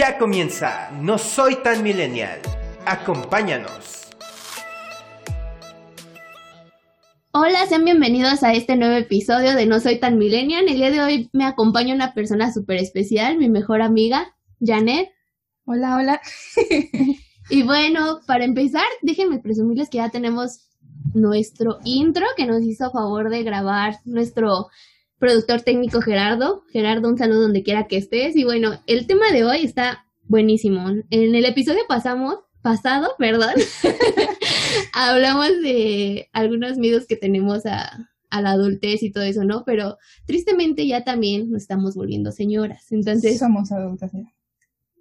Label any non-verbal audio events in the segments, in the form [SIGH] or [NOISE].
Ya comienza No Soy Tan Millennial. Acompáñanos. Hola, sean bienvenidos a este nuevo episodio de No Soy Tan Millennial. El día de hoy me acompaña una persona súper especial, mi mejor amiga, Janet. Hola, hola. [LAUGHS] y bueno, para empezar, déjenme presumirles que ya tenemos nuestro intro que nos hizo favor de grabar nuestro productor técnico Gerardo. Gerardo, un saludo donde quiera que estés. Y bueno, el tema de hoy está buenísimo. En el episodio pasamos, pasado, perdón, [LAUGHS] hablamos de algunos miedos que tenemos a, la adultez y todo eso, ¿no? Pero tristemente ya también nos estamos volviendo señoras. Entonces... Somos adultas ya.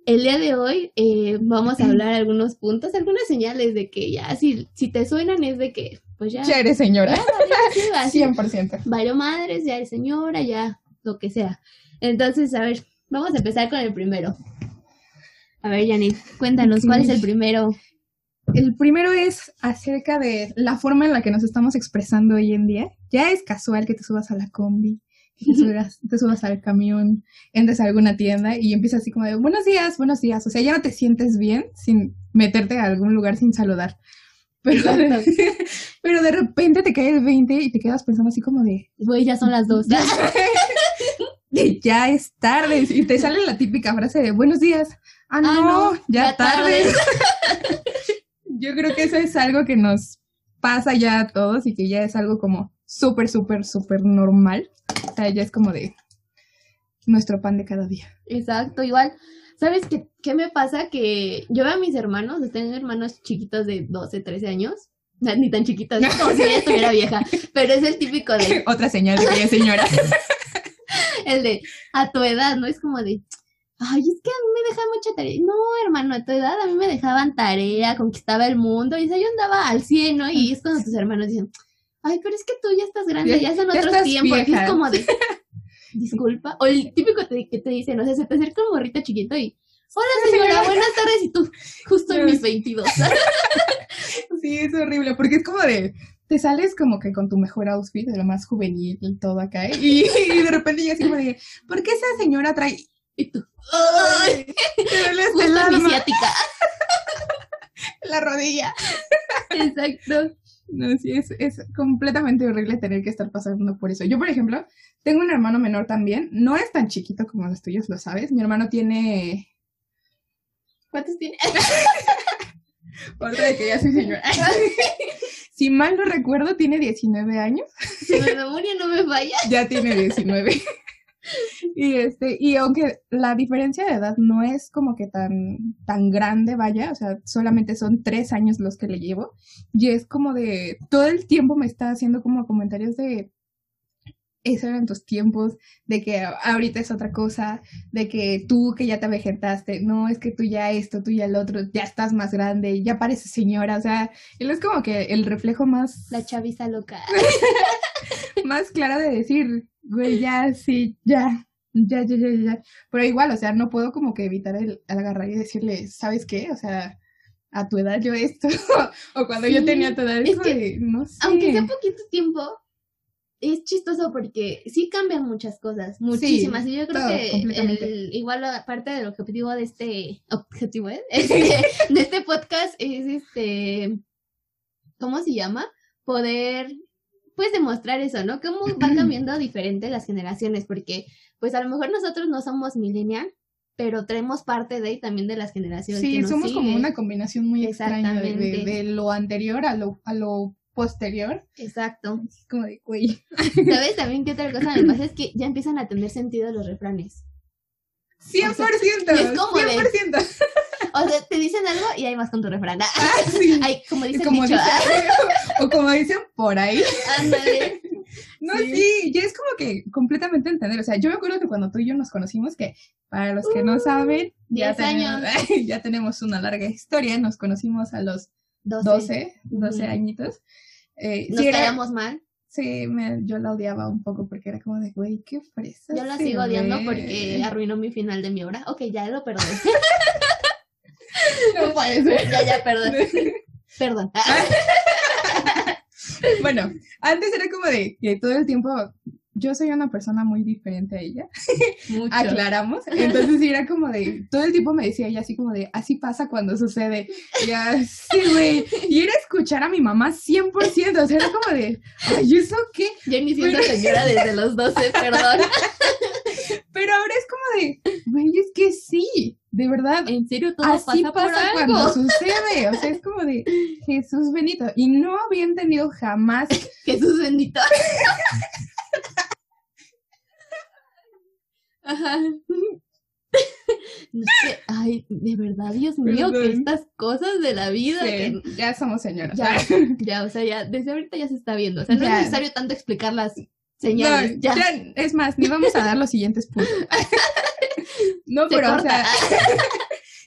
El día de hoy eh, vamos a [CLEARS THROAT] hablar algunos puntos, algunas señales de que ya, si, si te suenan es de que pues ya. Ya eres señora. Ya, 100%. Vaya madres, ya eres señora, ya lo que sea. Entonces, a ver, vamos a empezar con el primero. A ver, Janine, cuéntanos, ¿cuál es el primero? El primero es acerca de la forma en la que nos estamos expresando hoy en día. Ya es casual que te subas a la combi, que te subas, te subas al camión, entres a alguna tienda y empiezas así como de buenos días, buenos días. O sea, ya no te sientes bien sin meterte a algún lugar sin saludar. Pero, pero de repente te cae el 20 y te quedas pensando así como de... Güey, ya son las dos. ya [LAUGHS] es tarde. Y te sale la típica frase de buenos días. Ah, ah no, ya, tarde. [LAUGHS] Yo creo que eso es algo que nos pasa ya a todos y que ya es algo como súper, súper, súper normal. O sea, ya es como de nuestro pan de cada día. Exacto, igual ¿Sabes qué, qué me pasa? Que yo veo a mis hermanos, tengo hermanos chiquitos de 12, 13 años, ni tan chiquitos, como si ella estuviera vieja, pero es el típico de... [LAUGHS] Otra señal de que señora. [LAUGHS] el de, a tu edad, ¿no? Es como de, ay, es que a mí me dejan mucha tarea. No, hermano, a tu edad a mí me dejaban tarea, conquistaba el mundo, y yo andaba al cielo, Y es cuando tus hermanos dicen, ay, pero es que tú ya estás grande, ya, son otros tiempos. Es como de, [LAUGHS] disculpa. O el típico que te dice, no sé, se te acerca un gorrito chiquito y, hola señora, [LAUGHS] buenas tardes, y tú, justo en mis 22. [LAUGHS] sí, es horrible, porque es como de, te sales como que con tu mejor outfit, de lo más juvenil y todo acá, ¿eh? y, de repente ya así como de, ¿por qué esa señora trae? Y tú, ¡ay! Te la mi ciática. [LAUGHS] la rodilla. Exacto. No, sí, es, es completamente horrible tener que estar pasando por eso. Yo, por ejemplo, tengo un hermano menor también. No es tan chiquito como los tuyos, lo sabes. Mi hermano tiene... ¿Cuántos tiene? [LAUGHS] Otra de que ya soy señora. [LAUGHS] si mal no recuerdo, tiene 19 años. Si mi memoria no me falla. [LAUGHS] ya tiene 19. y este, y aunque la diferencia de edad no es como que tan, tan grande, vaya, o sea, solamente son tres años los que le llevo, y es como de, todo el tiempo me está haciendo como comentarios de, esos eran tus tiempos, de que ahorita es otra cosa, de que tú que ya te vegetaste, no, es que tú ya esto, tú ya el otro, ya estás más grande, ya pareces señora, o sea, él es como que el reflejo más... La chaviza loca. [LAUGHS] más clara de decir, güey, ya, sí, ya, ya, ya, ya, ya. Pero igual, o sea, no puedo como que evitar el, agarrar y decirle, ¿sabes qué? O sea, a tu edad yo esto, [LAUGHS] o cuando yo tenía tu edad, es que, no sé. Aunque sea poquito tiempo, es chistoso porque sí cambian muchas cosas, muchísimas. y yo creo que el, igual parte del objetivo de este objetivo ¿eh? [LAUGHS] de este podcast es este ¿cómo se llama? Poder pues demostrar eso, ¿no? Cómo van [CLEARS THROAT] cambiando diferente las generaciones, porque pues a lo mejor nosotros no somos millennial, pero traemos parte de ahí también de las generaciones. Sí, que somos como una combinación muy extraña de, de, lo anterior a lo, a lo posterior. Exacto. Como de güey. [LAUGHS] ¿Sabes también qué otra cosa me pasa? Es que ya empiezan a tener sentido los refranes. 100%. es como 100%. [LAUGHS] o sea, te dicen algo y hay más con tu refrán. Ah, sí. [LAUGHS] como dicen como O como dicen por ahí. Ándale. No, sí. ya es como que completamente entender. O sea, yo me acuerdo que cuando tú y yo nos conocimos, que para los que no uh, saben, ya tenemos, ya tenemos una larga historia. Nos conocimos a los 12, 12, añitos. Eh, Nos sí, mal. Sí, me, yo la odiaba un poco porque era como de, güey, qué fresa. Yo la sigo odiando porque [LAUGHS] arruinó mi final de mi obra. Ok, ya lo perdoné. [LAUGHS] no puede ser. Ya, ya, perdón. [LAUGHS] Perdón. bueno, antes era como de que todo el tiempo yo soy una persona muy diferente a ella. Mucho. [LAUGHS] Aclaramos. Entonces era como de, todo el tiempo me decía ella así como de, así pasa cuando sucede. Y ya, sí, güey. Y era escuchar a mi mamá 100%. O sea, era como de, ay, ¿eso qué? Yo ni siendo señora desde los 12, perdón. [LAUGHS] Pero ahora es como de, güey, es que sí, de verdad. En serio, todo Así pasa, pasa, por cuando algo. sucede. O sea, es como de Jesús bendito. Y no había entendido jamás. [LAUGHS] Jesús bendito. Ajá. No sé, ay, de verdad, Dios mío, que estas cosas de la vida que ya somos señoras. ya, [LAUGHS] ya, o sea, ya, desde ahorita ya se está viendo. O sea, no Ya. es necesario tanto explicar las No, señales. ya. ya, es más, ni vamos a dar los siguientes puntos. [LAUGHS] [LAUGHS] no, pero, o sea,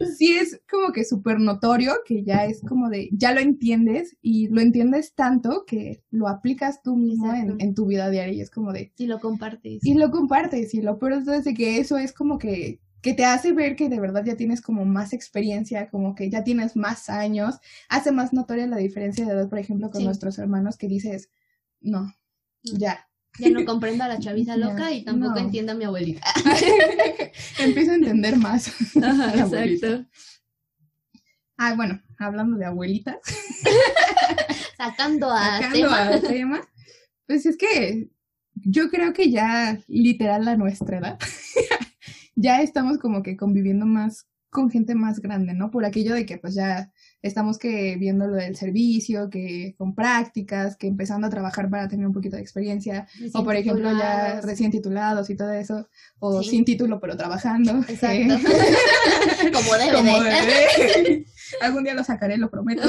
[LAUGHS] sí es como que súper notorio que ya es como de, ya lo entiendes y lo entiendes tanto que lo aplicas tú mismo en, en tu vida diaria y es como de, Si lo compartes. y lo compartes y lo peor es de que eso es como que que te hace ver que de verdad ya tienes como más experiencia, como que ya tienes más años, hace más notoria la diferencia de edad, por ejemplo, con Sí. nuestros hermanos que dices, no, ya, Ya no comprendo a la chaviza loca y tampoco no. entiendo a mi abuelita. [LAUGHS] empiezo a entender más. Ajá, La exacto. Ah, bueno, hablando de abuelitas, [LAUGHS] Sacando a sacando tema. tema, pues es que yo creo que ya literal a nuestra edad, [LAUGHS] ya estamos como que conviviendo más con gente más grande, ¿no? Por aquello de que pues ya estamos que viendo lo del servicio, que con prácticas, que empezando a trabajar para tener un poquito de experiencia, o por ejemplo ya recién titulados y todo eso, o Sí. sin título pero trabajando. [LAUGHS] Exacto. eh, [LAUGHS] Como debe como. [LAUGHS] Algún día lo sacaré, lo prometo.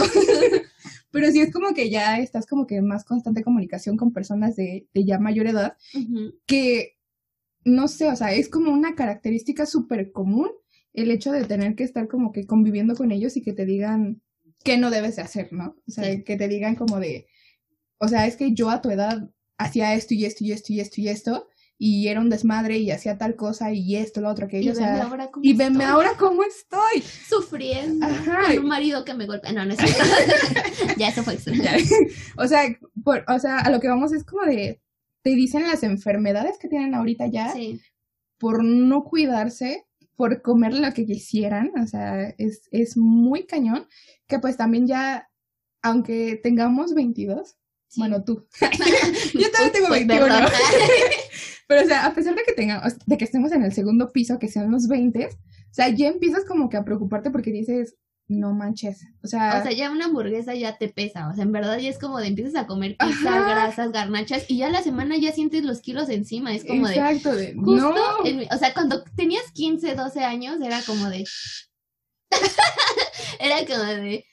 Pero sí es como que ya estás como que en más constante comunicación con personas de, de ya mayor edad, que no sé, o sea, es como una característica súper común el hecho de tener que estar como que conviviendo con ellos y que te digan qué no debes de hacer, ¿no? O sea, Sí. que te digan como de, o sea, es que yo a tu edad hacía esto y esto y esto y esto y esto, y era un desmadre y hacía tal cosa y esto, lo otro, Y aquello, o veme sea, ahora cómo y estoy, ahora cómo estoy. sufriendo Ajá. con un marido que me golpea. No, no es [LAUGHS] ya eso fue extra. Ya. o sea, por- o sea, a lo que vamos es como de, te dicen las enfermedades que tienen ahorita ya Sí, por no cuidarse, por comer lo que quisieran, o sea, es, es muy cañón, que pues también ya, aunque tengamos 22, sí. bueno, tú, [LAUGHS] yo también tengo Pues, 21, perdón. [LAUGHS] pero o sea, a pesar de que tengamos, de que estemos en el segundo piso, que sean los 20, o sea, ya empiezas como que a preocuparte porque dices, no manches, o sea, O sea, ya una hamburguesa ya te pesa. O sea, en verdad ya es como de empiezas a comer pizza, Ajá. grasas, garnachas y ya la semana ya sientes los kilos encima. Es como de. exacto, de, Justo, no, en o sea, cuando tenías 15, 12 años, era como de. [LAUGHS] era como de.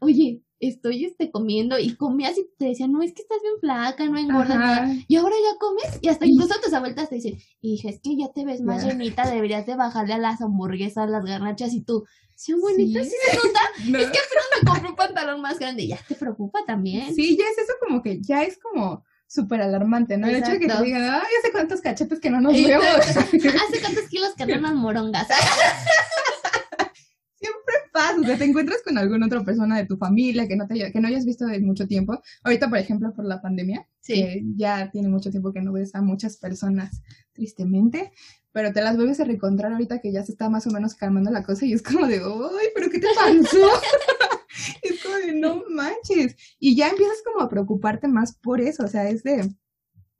Oye, estoy este, comiendo y comías y te decían, no, es que estás bien flaca, no engordas. Y ahora ya comes y hasta incluso tus abuelitas te dicen, hija, es que ya te ves más llenita, deberías de bajarle a las hamburguesas, las garnachas y tú. Sí, abuelita, Sí. se nota. [LAUGHS] No. Es que apenas me compré un pantalón más grande ya te preocupa también. Sí, ya es eso como que ya es como súper alarmante, ¿no? El hecho de que te Exacto. digan, ay, hace cuántos cachetes que no nos Exacto. vemos. [LAUGHS] ¿Hace cuántos kilos que andan morongas? [LAUGHS] Siempre pasa, o sea, te encuentras con alguna otra persona de tu familia que no, te, que no hayas visto en mucho tiempo. Ahorita, por ejemplo, por la pandemia, Sí. que ya tiene mucho tiempo que no ves a muchas personas, tristemente, pero te las vuelves a reencontrar ahorita que ya se está más o menos calmando la cosa y es como de, ay, pero ¿qué te pasó? [LAUGHS] es como de, no manches. Y ya empiezas como a preocuparte más por eso, o sea, es de,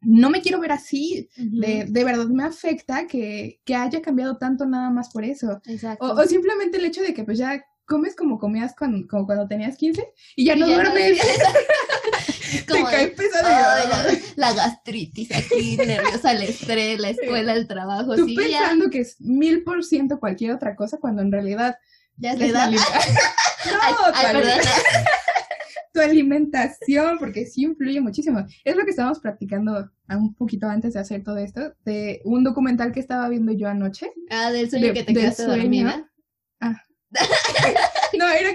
no me quiero ver así, de, de verdad me afecta que, que haya cambiado tanto nada más por eso. Exacto. O, o simplemente el hecho de que pues ya comes como comías cuando, como cuando tenías 15 y ya Y no ya duermes. [LAUGHS] como cae de, pesado. "Ay, la, [LAUGHS] la gastritis aquí, nerviosa, el estrés, la escuela, el trabajo. Tú Sí, ya, pensando que es mil por ciento cualquier otra cosa cuando en realidad ya es [LAUGHS] la [LAUGHS] no, ay, tu, tu alimentación, porque sí influye muchísimo. Es lo que estábamos practicando un poquito antes de hacer todo esto, de un documental que estaba viendo yo anoche. Ah, del sueño De- que te quedaste sueño. dormida. No, era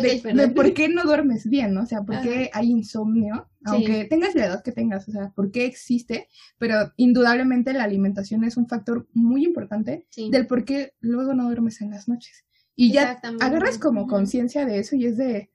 de, de- por qué no duermes bien, ¿no? O sea, por qué Ajá. hay insomnio, Sí. aunque tengas la edad que tengas, o sea, por qué existe, pero indudablemente la alimentación es un factor muy importante Sí. del por qué luego no duermes en las noches. Y ya agarras como conciencia de eso y es de...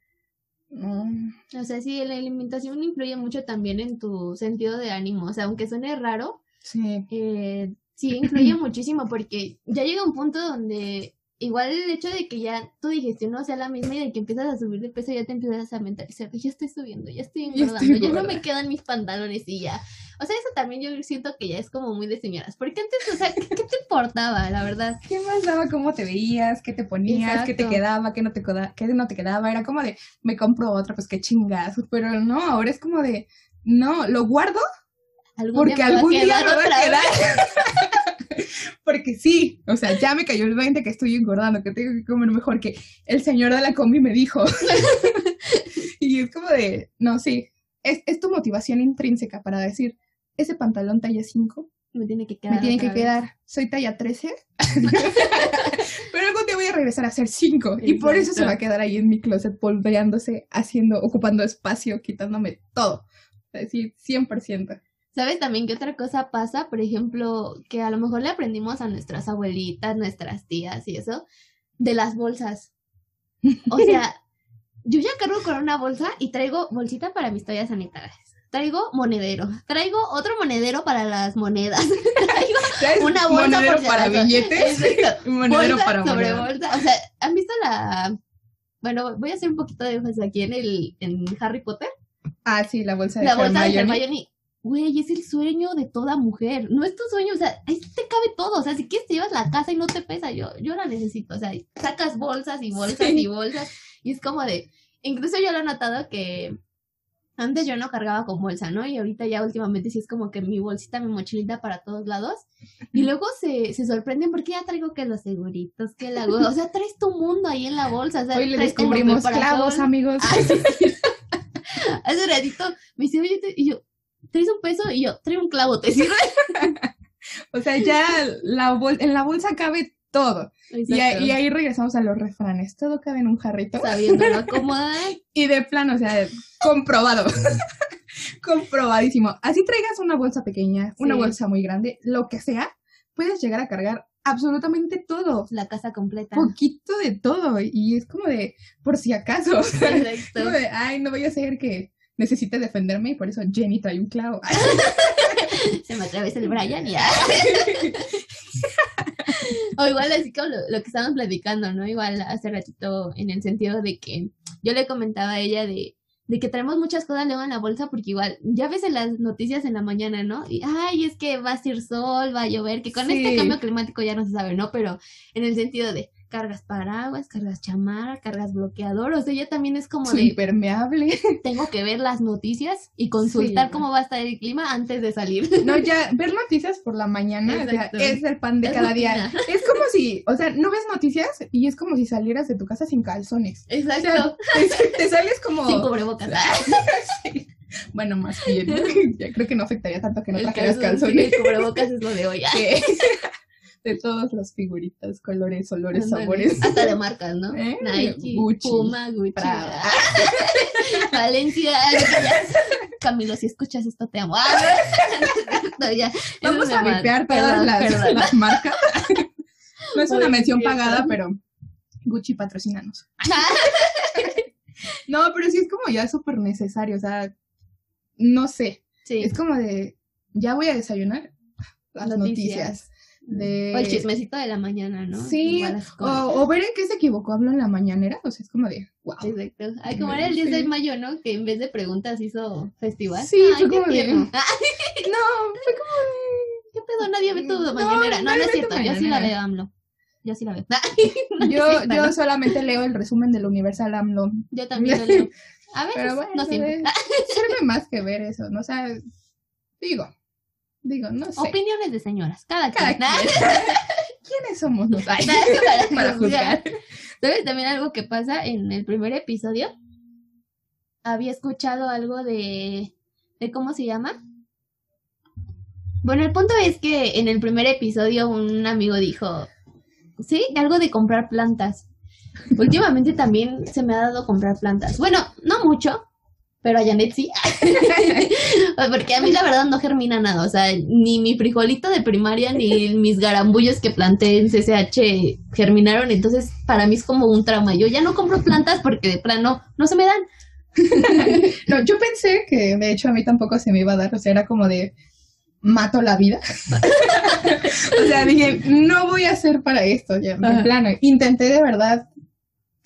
mm, O sea, sí, la alimentación influye mucho también en tu sentido de ánimo. O sea, aunque suene raro, Sí. Eh, sí, [CLEARS THROAT] influye muchísimo porque ya llega un punto donde igual el hecho de que ya tu digestión no sea la misma y de que empiezas a subir de peso ya te empiezas a mentalizar, ya estoy subiendo, ya estoy [LAUGHS] Ya engordando, estoy ya no me quedan mis pantalones y ya. O sea, eso también yo siento que ya es como muy de señoras, porque antes, o sea, ¿qué, qué te importaba, la verdad? [LAUGHS] ¿Qué más daba cómo te veías? ¿Qué te ponías? ¿Qué te quedaba? ¿Qué no te, qué no te quedaba? Era como de, me compro otra, pues qué chingas. Pero no, ahora es como de, no, lo guardo Algún porque día algún día me va a quedar. [LAUGHS] [LAUGHS] porque sí, o sea, ya me cayó el 20 que estoy engordando, que tengo que comer mejor que el señor de la combi me dijo. [LAUGHS] y es como de, no, sí, es, es tu motivación intrínseca para decir, ese pantalón talla 5 Me tiene que quedar. me tiene que vez. quedar, soy talla 13. [LAUGHS] Pero algún día voy a regresar a ser 5 y por eso se va a quedar ahí en mi closet polveándose, haciendo, ocupando espacio, quitándome todo. Es decir, 100%. ¿Sabes también qué otra cosa pasa? Por ejemplo, que a lo mejor le aprendimos a nuestras abuelitas, nuestras tías y eso, de las bolsas. O sea, [LAUGHS] yo ya cargo con una bolsa y traigo bolsita para mis toallas sanitarias. Traigo monedero. Traigo otro monedero para las monedas. [LAUGHS] traigo una bolsa monedero por si para acaso. billetes, Exacto. [LAUGHS] monedero bolsa para sobre bolsa. O sea, ¿han visto la...? Bueno, voy a hacer un poquito de énfasis aquí en el en Harry Potter. Ah, sí, la bolsa de La bolsa de Hermione. Güey, es el sueño de toda mujer. No es tu sueño, o sea, ahí te cabe todo. O sea, si quieres te llevas la casa y no te pesa, yo, yo la necesito. O sea, sacas bolsas y bolsas Sí. y bolsas. Y es como de. Incluso yo lo he notado que antes yo no cargaba con bolsa, ¿no? Y ahorita ya últimamente sí es como que mi bolsita, mi mochilita para todos lados. Y luego se, se sorprenden porque ya traigo que los seguritos, que la O sea, traes tu mundo ahí en la bolsa. O sea, Hoy le descubrimos clavos, amigos. Ay, sí. [LAUGHS] Hace ratito me dice, oye, y yo, ¿traes un peso? Y yo, trae un clavo, ¿te sirve? [LAUGHS] O sea, ya la bol- en la bolsa cabe todo. Y, ahí- Exacto. y ahí regresamos a los refranes. Todo cabe en un jarrito. Sabiéndolo [LAUGHS] acomodar. Y de plano, o sea, comprobado. [LAUGHS] Comprobadísimo. Así traigas una bolsa pequeña, una bolsa muy grande, lo que sea, puedes llegar a cargar absolutamente todo. La casa completa. Poquito de todo. Y es como de, por si acaso. Exacto. Como de, ay, no vaya a ser que necesite defenderme y por eso Jenny trae un clavo. [LAUGHS] Se me atraviesa el Brian y ya. o igual así como lo, lo que estábamos platicando, ¿no? Igual hace ratito en el sentido de que yo le comentaba a ella de, de que traemos muchas cosas luego en la bolsa porque igual ya ves en las noticias en la mañana, ¿no? Y ay, es que va a ser sol, va a llover, que con Sí. este cambio climático ya no se sabe, ¿no? Pero en el sentido de cargas paraguas, cargas chamarra, cargas bloqueador, o sea, ya también es como Su de impermeable. [LAUGHS] tengo que ver las noticias y consultar Sí. cómo va a estar el clima antes de salir. [LAUGHS] No, ya, [LAUGHS] ver noticias por la mañana, o sea, es el pan de Es cada día. Es como si, o sea, no ves noticias y es como si salieras de tu casa sin calzones. O sea, Exacto. te, te sales como... Sin cubrebocas. Sí. Bueno, más bien, ya creo que no afectaría tanto que no trajeras calzones. el cubrebocas es lo de hoy. De todas las figuritas, colores, olores, sabores. Hasta de marcas, ¿no? ¿Eh? Nike, Gucci, Puma, Gucci. Prada. [LAUGHS] Valencia. Camilo, si escuchas esto, te amo. Ah, no, ya, eso Vamos a vipear todas las, perdón. las marcas. [LAUGHS] no es una mención pagada, pero Gucci patrocinanos. [LAUGHS] No, pero sí es como ya súper necesario, o sea, no sé, Sí. es como de, ya voy a desayunar las Noticias. noticias. De... O el chismecito de la mañana, ¿no? Sí, o, ver en qué se equivocó hablo en la mañanera, o sea, es como de, wow. Exacto. Ay, como era el 10 de mayo, ¿no? Que en vez de preguntas hizo festival. Sí, Ay, fue como de- [LAUGHS] No, fue como ¿Qué pedo? Nadie ve tu No, mañanera. No, no es cierto. Yo sí la veo, AMLO. Yo sí la veo. de, [LAUGHS] yo, yo solamente leo el resumen del Universal AMLO, Yo también lo leo. A veces, pero bueno, no siempre. sirve más que ver eso, ¿no? O sea, digo, digo, no sé. Opiniones de señoras. Cada, Cada quien. [LAUGHS] ¿Quiénes somos ay, para, para [LAUGHS] juzgar? ¿Sabes también algo que pasa en el primer episodio? Había escuchado algo de, de cómo se llama. Bueno, el punto es que en el primer episodio un amigo dijo, sí, algo de comprar plantas. [LAUGHS] Últimamente también se me ha dado comprar plantas. Bueno, no mucho, pero a Janet sí. Porque a mí la verdad no germina nada. O sea, ni mi frijolito de primaria ni mis garambullos que planté en CCH germinaron. Entonces, para mí es como un trauma. Yo ya no compro plantas porque de plano no se me dan. [LAUGHS] No, yo pensé que de hecho a mí tampoco se me iba a dar, o sea, era como de, mato la vida. [LAUGHS] o sea, dije, no voy a hacer para esto ya, en plano. Intenté de verdad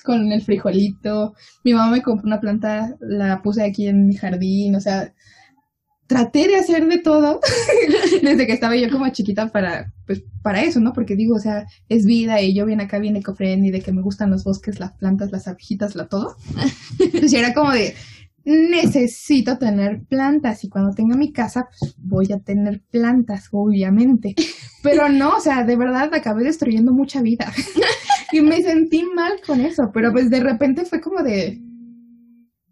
con el frijolito. Mi mamá me compró una planta, la puse aquí en mi jardín, o sea, traté de hacer de todo [LAUGHS] desde que estaba yo como chiquita para, pues, para eso, ¿no? Porque digo, o sea, es vida y yo bien acá, bien ecofriendly, de que me gustan los bosques, las plantas, las abejitas, la todo. [LAUGHS] Pues era como de, necesito tener plantas y cuando tenga mi casa, pues voy a tener plantas, obviamente. Pero no, o sea, de verdad acabé destruyendo mucha vida. [LAUGHS] y me sentí mal con eso, pero pues de repente fue como de,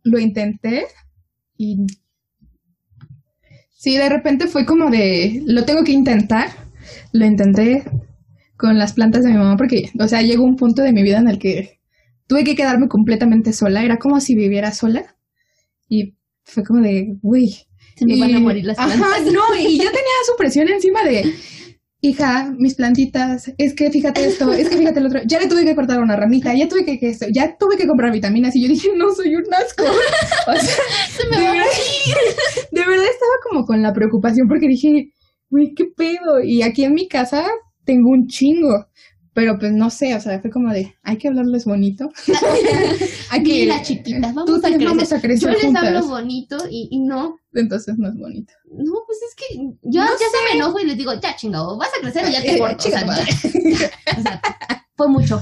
lo intenté y... Sí, de repente fue como de, lo tengo que intentar. Lo intenté con las plantas de mi mamá porque, o sea, llegó un punto de mi vida en el que tuve que quedarme completamente sola. Era como si viviera sola. Y fue como de, uy. Se me van a morir las [LAUGHS] plantas. Ajá, no, y yo tenía su presión encima de, hija, mis plantitas, es que fíjate esto, es que fíjate el otro. Ya le tuve que cortar una ramita, ya tuve que, que esto, ya tuve que comprar vitaminas. Y yo dije, no, soy un asco. O sea, [LAUGHS] Se me de va a verdad, morir. [LAUGHS] de verdad estaba como con la preocupación porque dije, uy, qué pedo. Y aquí en mi casa tengo un chingo. Pero pues no sé, o sea, fue como de, hay que hablarles bonito. [LAUGHS] hay que, Mira, chiquitas, vamos tú a crecer. vamos a Yo crecer les juntas. hablo bonito y, y no, Entonces no es bonito. no, pues es que yo No ya se me enojo y les digo, ya chingado, vas a crecer o ya te [LAUGHS] Eh, corto. O sea. [LAUGHS] O sea, fue mucho.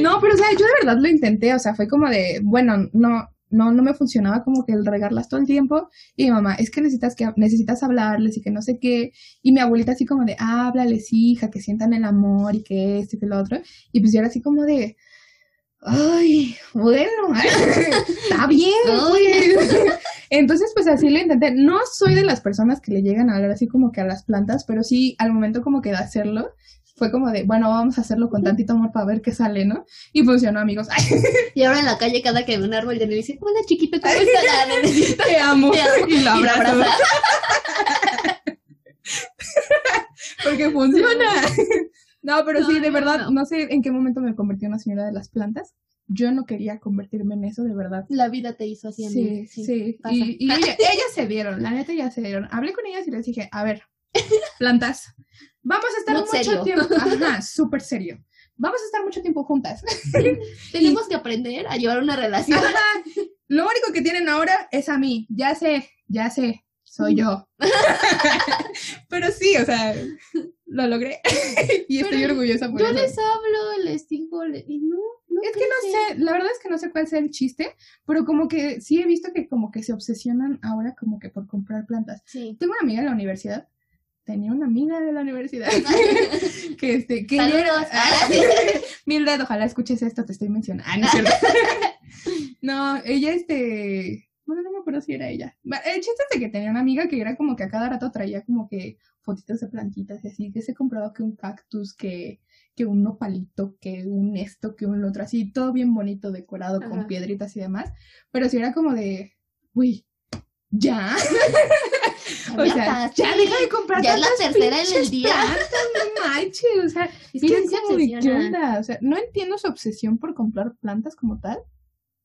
No, pero o sea, yo de verdad lo intenté, o sea, fue como de, bueno, no, no, no me funcionaba como que el regarlas todo el tiempo. Y mi mamá, es que necesitas que necesitas hablarles y que no sé qué. Y mi abuelita así como de, háblales, hija, que sientan el amor y que esto y que lo otro. Y pues yo era así como de, ay, bueno, [LAUGHS] está bien. pues". [LAUGHS] Entonces, pues así lo intenté. No soy de las personas que le llegan a hablar así como que a las plantas, pero sí al momento como que de hacerlo, fue como de, bueno, vamos a hacerlo con tantito amor para ver qué sale, ¿no? Y funcionó, amigos. [LAUGHS] Y ahora en la calle, cada que ve un árbol, ya le dice, hola chiquito, ¿cómo estás? Necesito. [LAUGHS] te amo. Te amo. [LAUGHS] Y lo Y lo abrazo. abraza. Porque funciona. No, pero sí, de no, verdad, no. no sé en qué momento me convertí en una señora de las plantas. Yo no quería convertirme en eso, de verdad. La vida te hizo así. Sí, sí. pasa. Y, y ella- ellas se dieron, la neta ya se dieron. Hablé con ellas y les dije, a ver, plantas, vamos a estar mucho serio. tiempo. [LAUGHS] Ajá, súper serio. Vamos a estar mucho tiempo juntas. [LAUGHS] Tenemos que aprender a llevar una relación. Ajá. Lo único que tienen ahora es a mí. Ya sé, ya sé, soy yo. [LAUGHS] Pero sí, o sea, lo logré. y estoy Pero orgullosa por Yo eso. les hablo, les digo, y no, no Es que no sé, la verdad es que no sé cuál sea el chiste, pero como que sí he visto que como que se obsesionan ahora como que por comprar plantas. Sí. Tengo una amiga en la universidad, tenía una amiga de la universidad [LAUGHS] que este, que Saludos. era- Mildred, ojalá escuches esto, te estoy mencionando. Ah, [LAUGHS] no ella este, bueno, no me acuerdo si era ella. El chiste es de que tenía una amiga que era como que a cada rato traía como que fotitos de plantitas y así, que se compraba que un cactus, que que un nopalito, que un esto, que un otro, así, todo bien bonito, decorado con piedritas y demás. Pero si era como de, uy, ya. [LAUGHS] O sea, Aviatas, ya sí. deja de comprar Ya es la tercera en el día. plantas, no manches, o sea, [LAUGHS] Es que como onda, o sea, no entiendo su obsesión por comprar plantas como tal,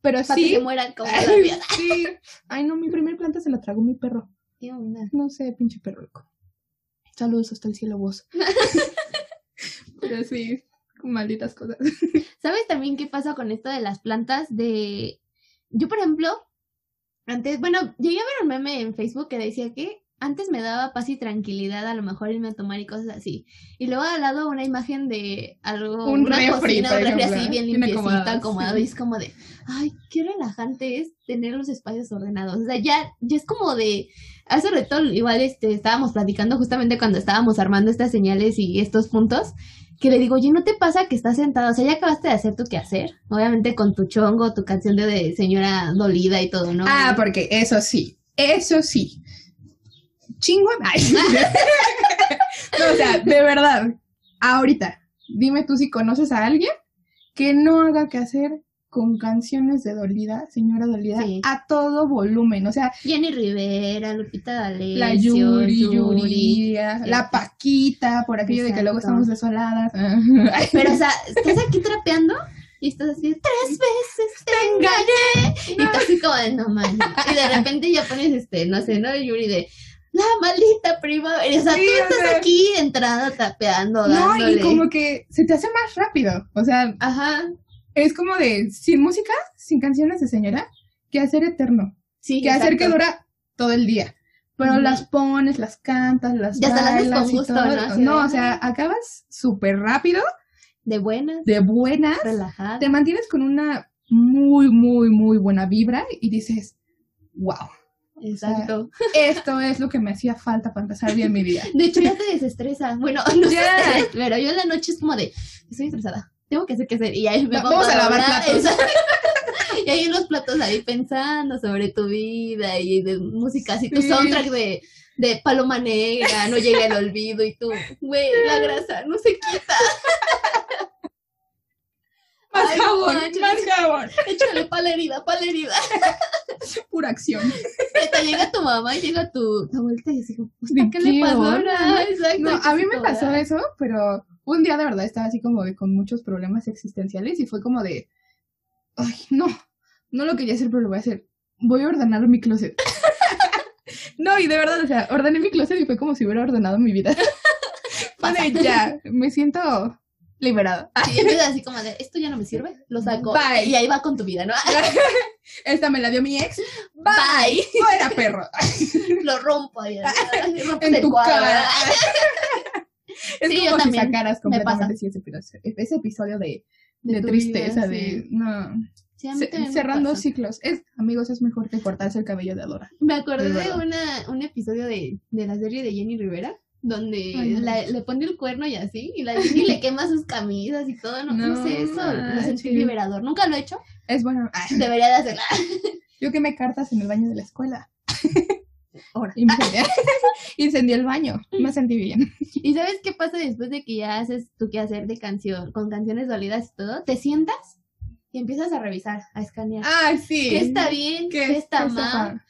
pero Para que sí, se mueran como [LAUGHS] la vida. sí, ay no, mi primer planta se la tragó mi perro, ¿Qué onda? no sé, pinche perro loco. Saludos hasta el cielo vos. [LAUGHS] pero sí, malditas cosas. ¿Sabes también qué pasa con esto de las plantas? De. Yo, por ejemplo, antes, bueno, llegué a ver un meme en Facebook que decía que antes me daba paz y tranquilidad a lo mejor irme a tomar y cosas así. Y luego al lado una imagen de algo, Un una refri, cocina, un refri así bien bien limpiecito, acomodado, acomodado. sí. Y es como de, ay, qué relajante es tener los espacios ordenados. O sea, ya, ya es como de, hace rato igual este, estábamos platicando justamente cuando estábamos armando estas señales y estos puntos, que le digo, oye, ¿no te pasa que estás sentada? O sea, ya acabaste de hacer tu quehacer, obviamente con tu chongo, tu canción de, señora dolida y todo, ¿no? Ah, porque eso sí, eso sí. Chingo. [LAUGHS] O sea, de verdad, ahorita, dime tú si conoces a alguien que no haga que hacer con canciones de Dolida, señora Dolida, Sí. a todo volumen. O sea, Jenny Rivera, Lupita D'Alessio, la Yuri, Yuri. Yuri, la Paquita, por aquello de que luego estamos desoladas. [LAUGHS] Pero, o sea, estás aquí trapeando y estás así, tres veces te engañé. Y tú así como de, no manches. Y de repente ya pones, este, no sé, ¿no? Yuri de, la maldita primavera. O sea, Sí, tú o estás sea- aquí entrada, tapeando, No, dándole. y como que se te hace más rápido. O sea, Ajá, es como de sin música, sin canciones de señora, que hacer eterno. sí, Que hacer que dura todo el día. Pero las pones, las cantas, las Y hasta las bailas con y gusto, todo. ¿no? O sea, acabas súper rápido, De buenas, de buenas, relajada. te mantienes con una muy, muy, muy buena vibra y dices, wow, Exacto. esto es lo que me hacía falta para empezar bien mi día. De hecho, ya te desestresa. Bueno, [LAUGHS] no sé Ya. ustedes, pero yo en la noche es como de, estoy estresada, tengo que hacer que hacer. Y ahí me Va- pongo vamos a lavar platos. [LAUGHS] Y ahí en los platos ahí pensando sobre tu vida y de música, así tu Sí. soundtrack de, de Paloma Negra, no llegue al olvido y tú, güey, la grasa no se quita, [LAUGHS] Más Ay, jabón, más jabón. échale pa' la herida, pa' la herida. [LAUGHS] Pura acción. Te llega tu mamá y llega tu, tu abuelita y así como, ¿De ¿qué le qué pasó? Exacto. No, a mí me pasó eso, pero un día de verdad estaba así como de con muchos problemas existenciales y fue como de, ay, no, no lo quería hacer, pero lo voy a hacer. Voy a ordenar mi closet. [LAUGHS] no, y de verdad, o sea, ordené mi closet y fue como si hubiera ordenado mi vida. [LAUGHS] De, ya, me siento liberada. Y empieza así como de, esto ya no me sirve, lo saco. Bye. Y ahí va con tu vida, ¿no? [LAUGHS] Esta me la dio mi ex. Bye. Fuera, perro. Lo rompo en el tu cuadro. cara. Es Sí, yo como si también. sacaras Me completamente sí, ese, episodio- ese episodio de, de, tristeza, vida, de no. Sí, cerrando ciclos. Es, amigos, es mejor que cortarse el cabello de Adora. Me acordé de una, un episodio de, de la serie de Jenny Rivera, donde Ay, no. la- le pone el cuerno y así, y la Jenny le quema sus camisas y todo. No, no, No sé, eso lo sentí liberador. Nunca lo he hecho. Es bueno. Debería de hacerlo. yo quemé cartas en el baño de la escuela. [LAUGHS] Ahora. [LAUGHS] [LAUGHS] Incendié el baño. Me sentí bien. [LAUGHS] ¿Y sabes qué pasa después de que ya haces tu quehacer de canción, con canciones dolidas y todo? Te sientas y empiezas a revisar, a escanear. Ah, sí. ¿Qué está bien? ¿Qué, está mal?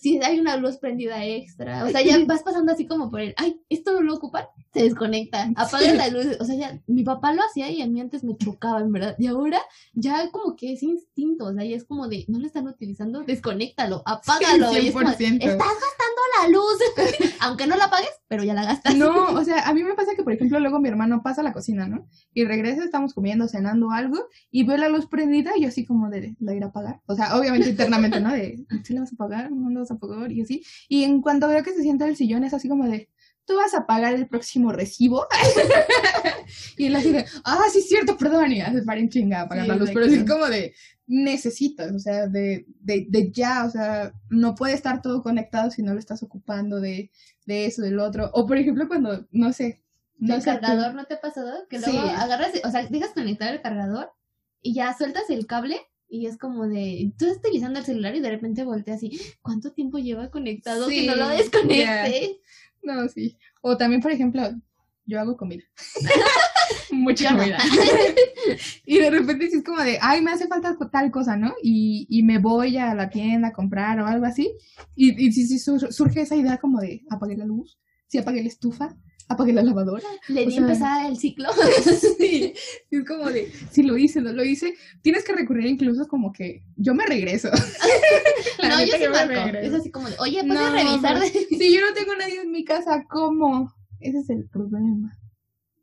Si hay una luz prendida extra. O sea, ya vas pasando así como por el, ay, esto no lo ocupan, se desconecta, apagan Sí. la luz. O sea, ya, mi papá lo hacía y a mí antes me chocaba, en verdad. Y ahora ya como que es instinto, o sea, ya es como de, no lo están utilizando, desconéctalo, apágalo. y es como, 100%. estás gastando la luz. [LAUGHS] Aunque no la apagues, pero ya la gastas. No, o sea, a mí me pasa que, por ejemplo, luego mi hermano pasa a la cocina, ¿no? Y regresa, estamos comiendo, cenando algo, y veo la luz prendida y yo así como de, ¿la irá a apagar? O sea, obviamente internamente, ¿no? De, ¿sí la vas a apagar? ¿No vas a? Y así. Y en cuanto veo que se sienta en el sillón, es así como de, ¿tú vas a pagar el próximo recibo? [LAUGHS] y él así de, ah, sí es cierto, perdón, y ya se para en chinga a apagar Sí, la luz, pero así como de, necesitas, o sea, de, de, de ya, o sea, no puede estar todo conectado si no lo estás ocupando de, de eso, del otro. O por ejemplo, cuando, no sé, no el sé, cargador, ¿no te ha pasado? Que luego Sí. agarras, o sea, dejas conectar el cargador y ya sueltas el cable y es como de, tú estás utilizando el celular y de repente volteas así, ¿cuánto tiempo lleva conectado Sí, que no lo desconecte? No, sí. O también, por ejemplo, yo hago comida. [LAUGHS] Mucha comida. [LAUGHS] y de repente sí es como de, ay, me hace falta tal cosa, ¿no? Y, y me voy a la tienda a comprar o algo así. Y, y sí, sí sur- surge esa idea como de, apagué la luz, sí apagué la estufa, apagué la lavadora. Le O di sea, empezar el ciclo. [LAUGHS] sí, [LAUGHS] es como de, si lo hice, no lo hice, tienes que recurrir incluso como que yo me regreso. [LAUGHS] La no, yo sí marco. Es así como de, oye, ¿puedes No, revisar? Si yo no tengo nadie en mi casa, ¿cómo? Ese es el problema.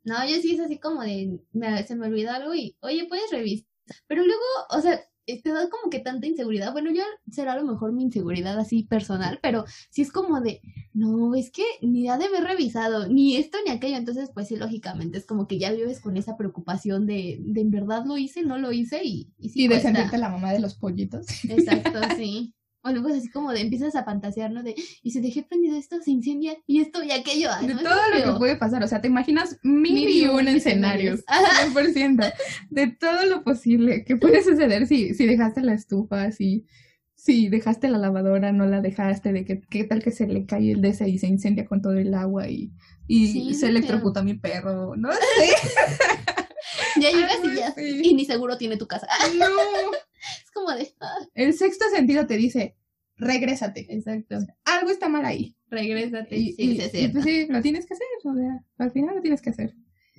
No, yo sí es así como de, me- se me olvidó algo y, oye, puedes revisar. Pero luego, o sea, te da como que tanta inseguridad. Bueno, yo será a lo mejor mi inseguridad así personal, pero sí es como de, no, es que ni ha de haber revisado, ni esto ni aquello. Entonces, pues sí, lógicamente es como que ya vives con esa preocupación de, de en verdad lo hice, no lo hice y, y sí Y de la mamá de los pollitos. Exacto, sí. O luego es así como de empiezas a fantasear, ¿no? De, y si dejé prendido esto, se incendia, y esto y aquello. De todo lo que puede pasar. O sea, te imaginas mil, Mil y un escenarios. escenarios. [LAUGHS] 100%. De todo lo posible que puede suceder si, si dejaste la estufa, si, si dejaste la lavadora, no la dejaste, de que qué tal que se le cae el ese y se incendia con todo el agua y, y Sí, se electrocuta mi perro. No [LAUGHS] sé. Ya [LAUGHS] llegas y ya. Y ni seguro tiene tu casa. No. [LAUGHS] Es como de. ah, El sexto sentido te dice, regrésate. exacto. Algo está mal ahí. Regrésate. Y, sí, y- y, pues sí, lo tienes que hacer. O sea, al final lo tienes que hacer.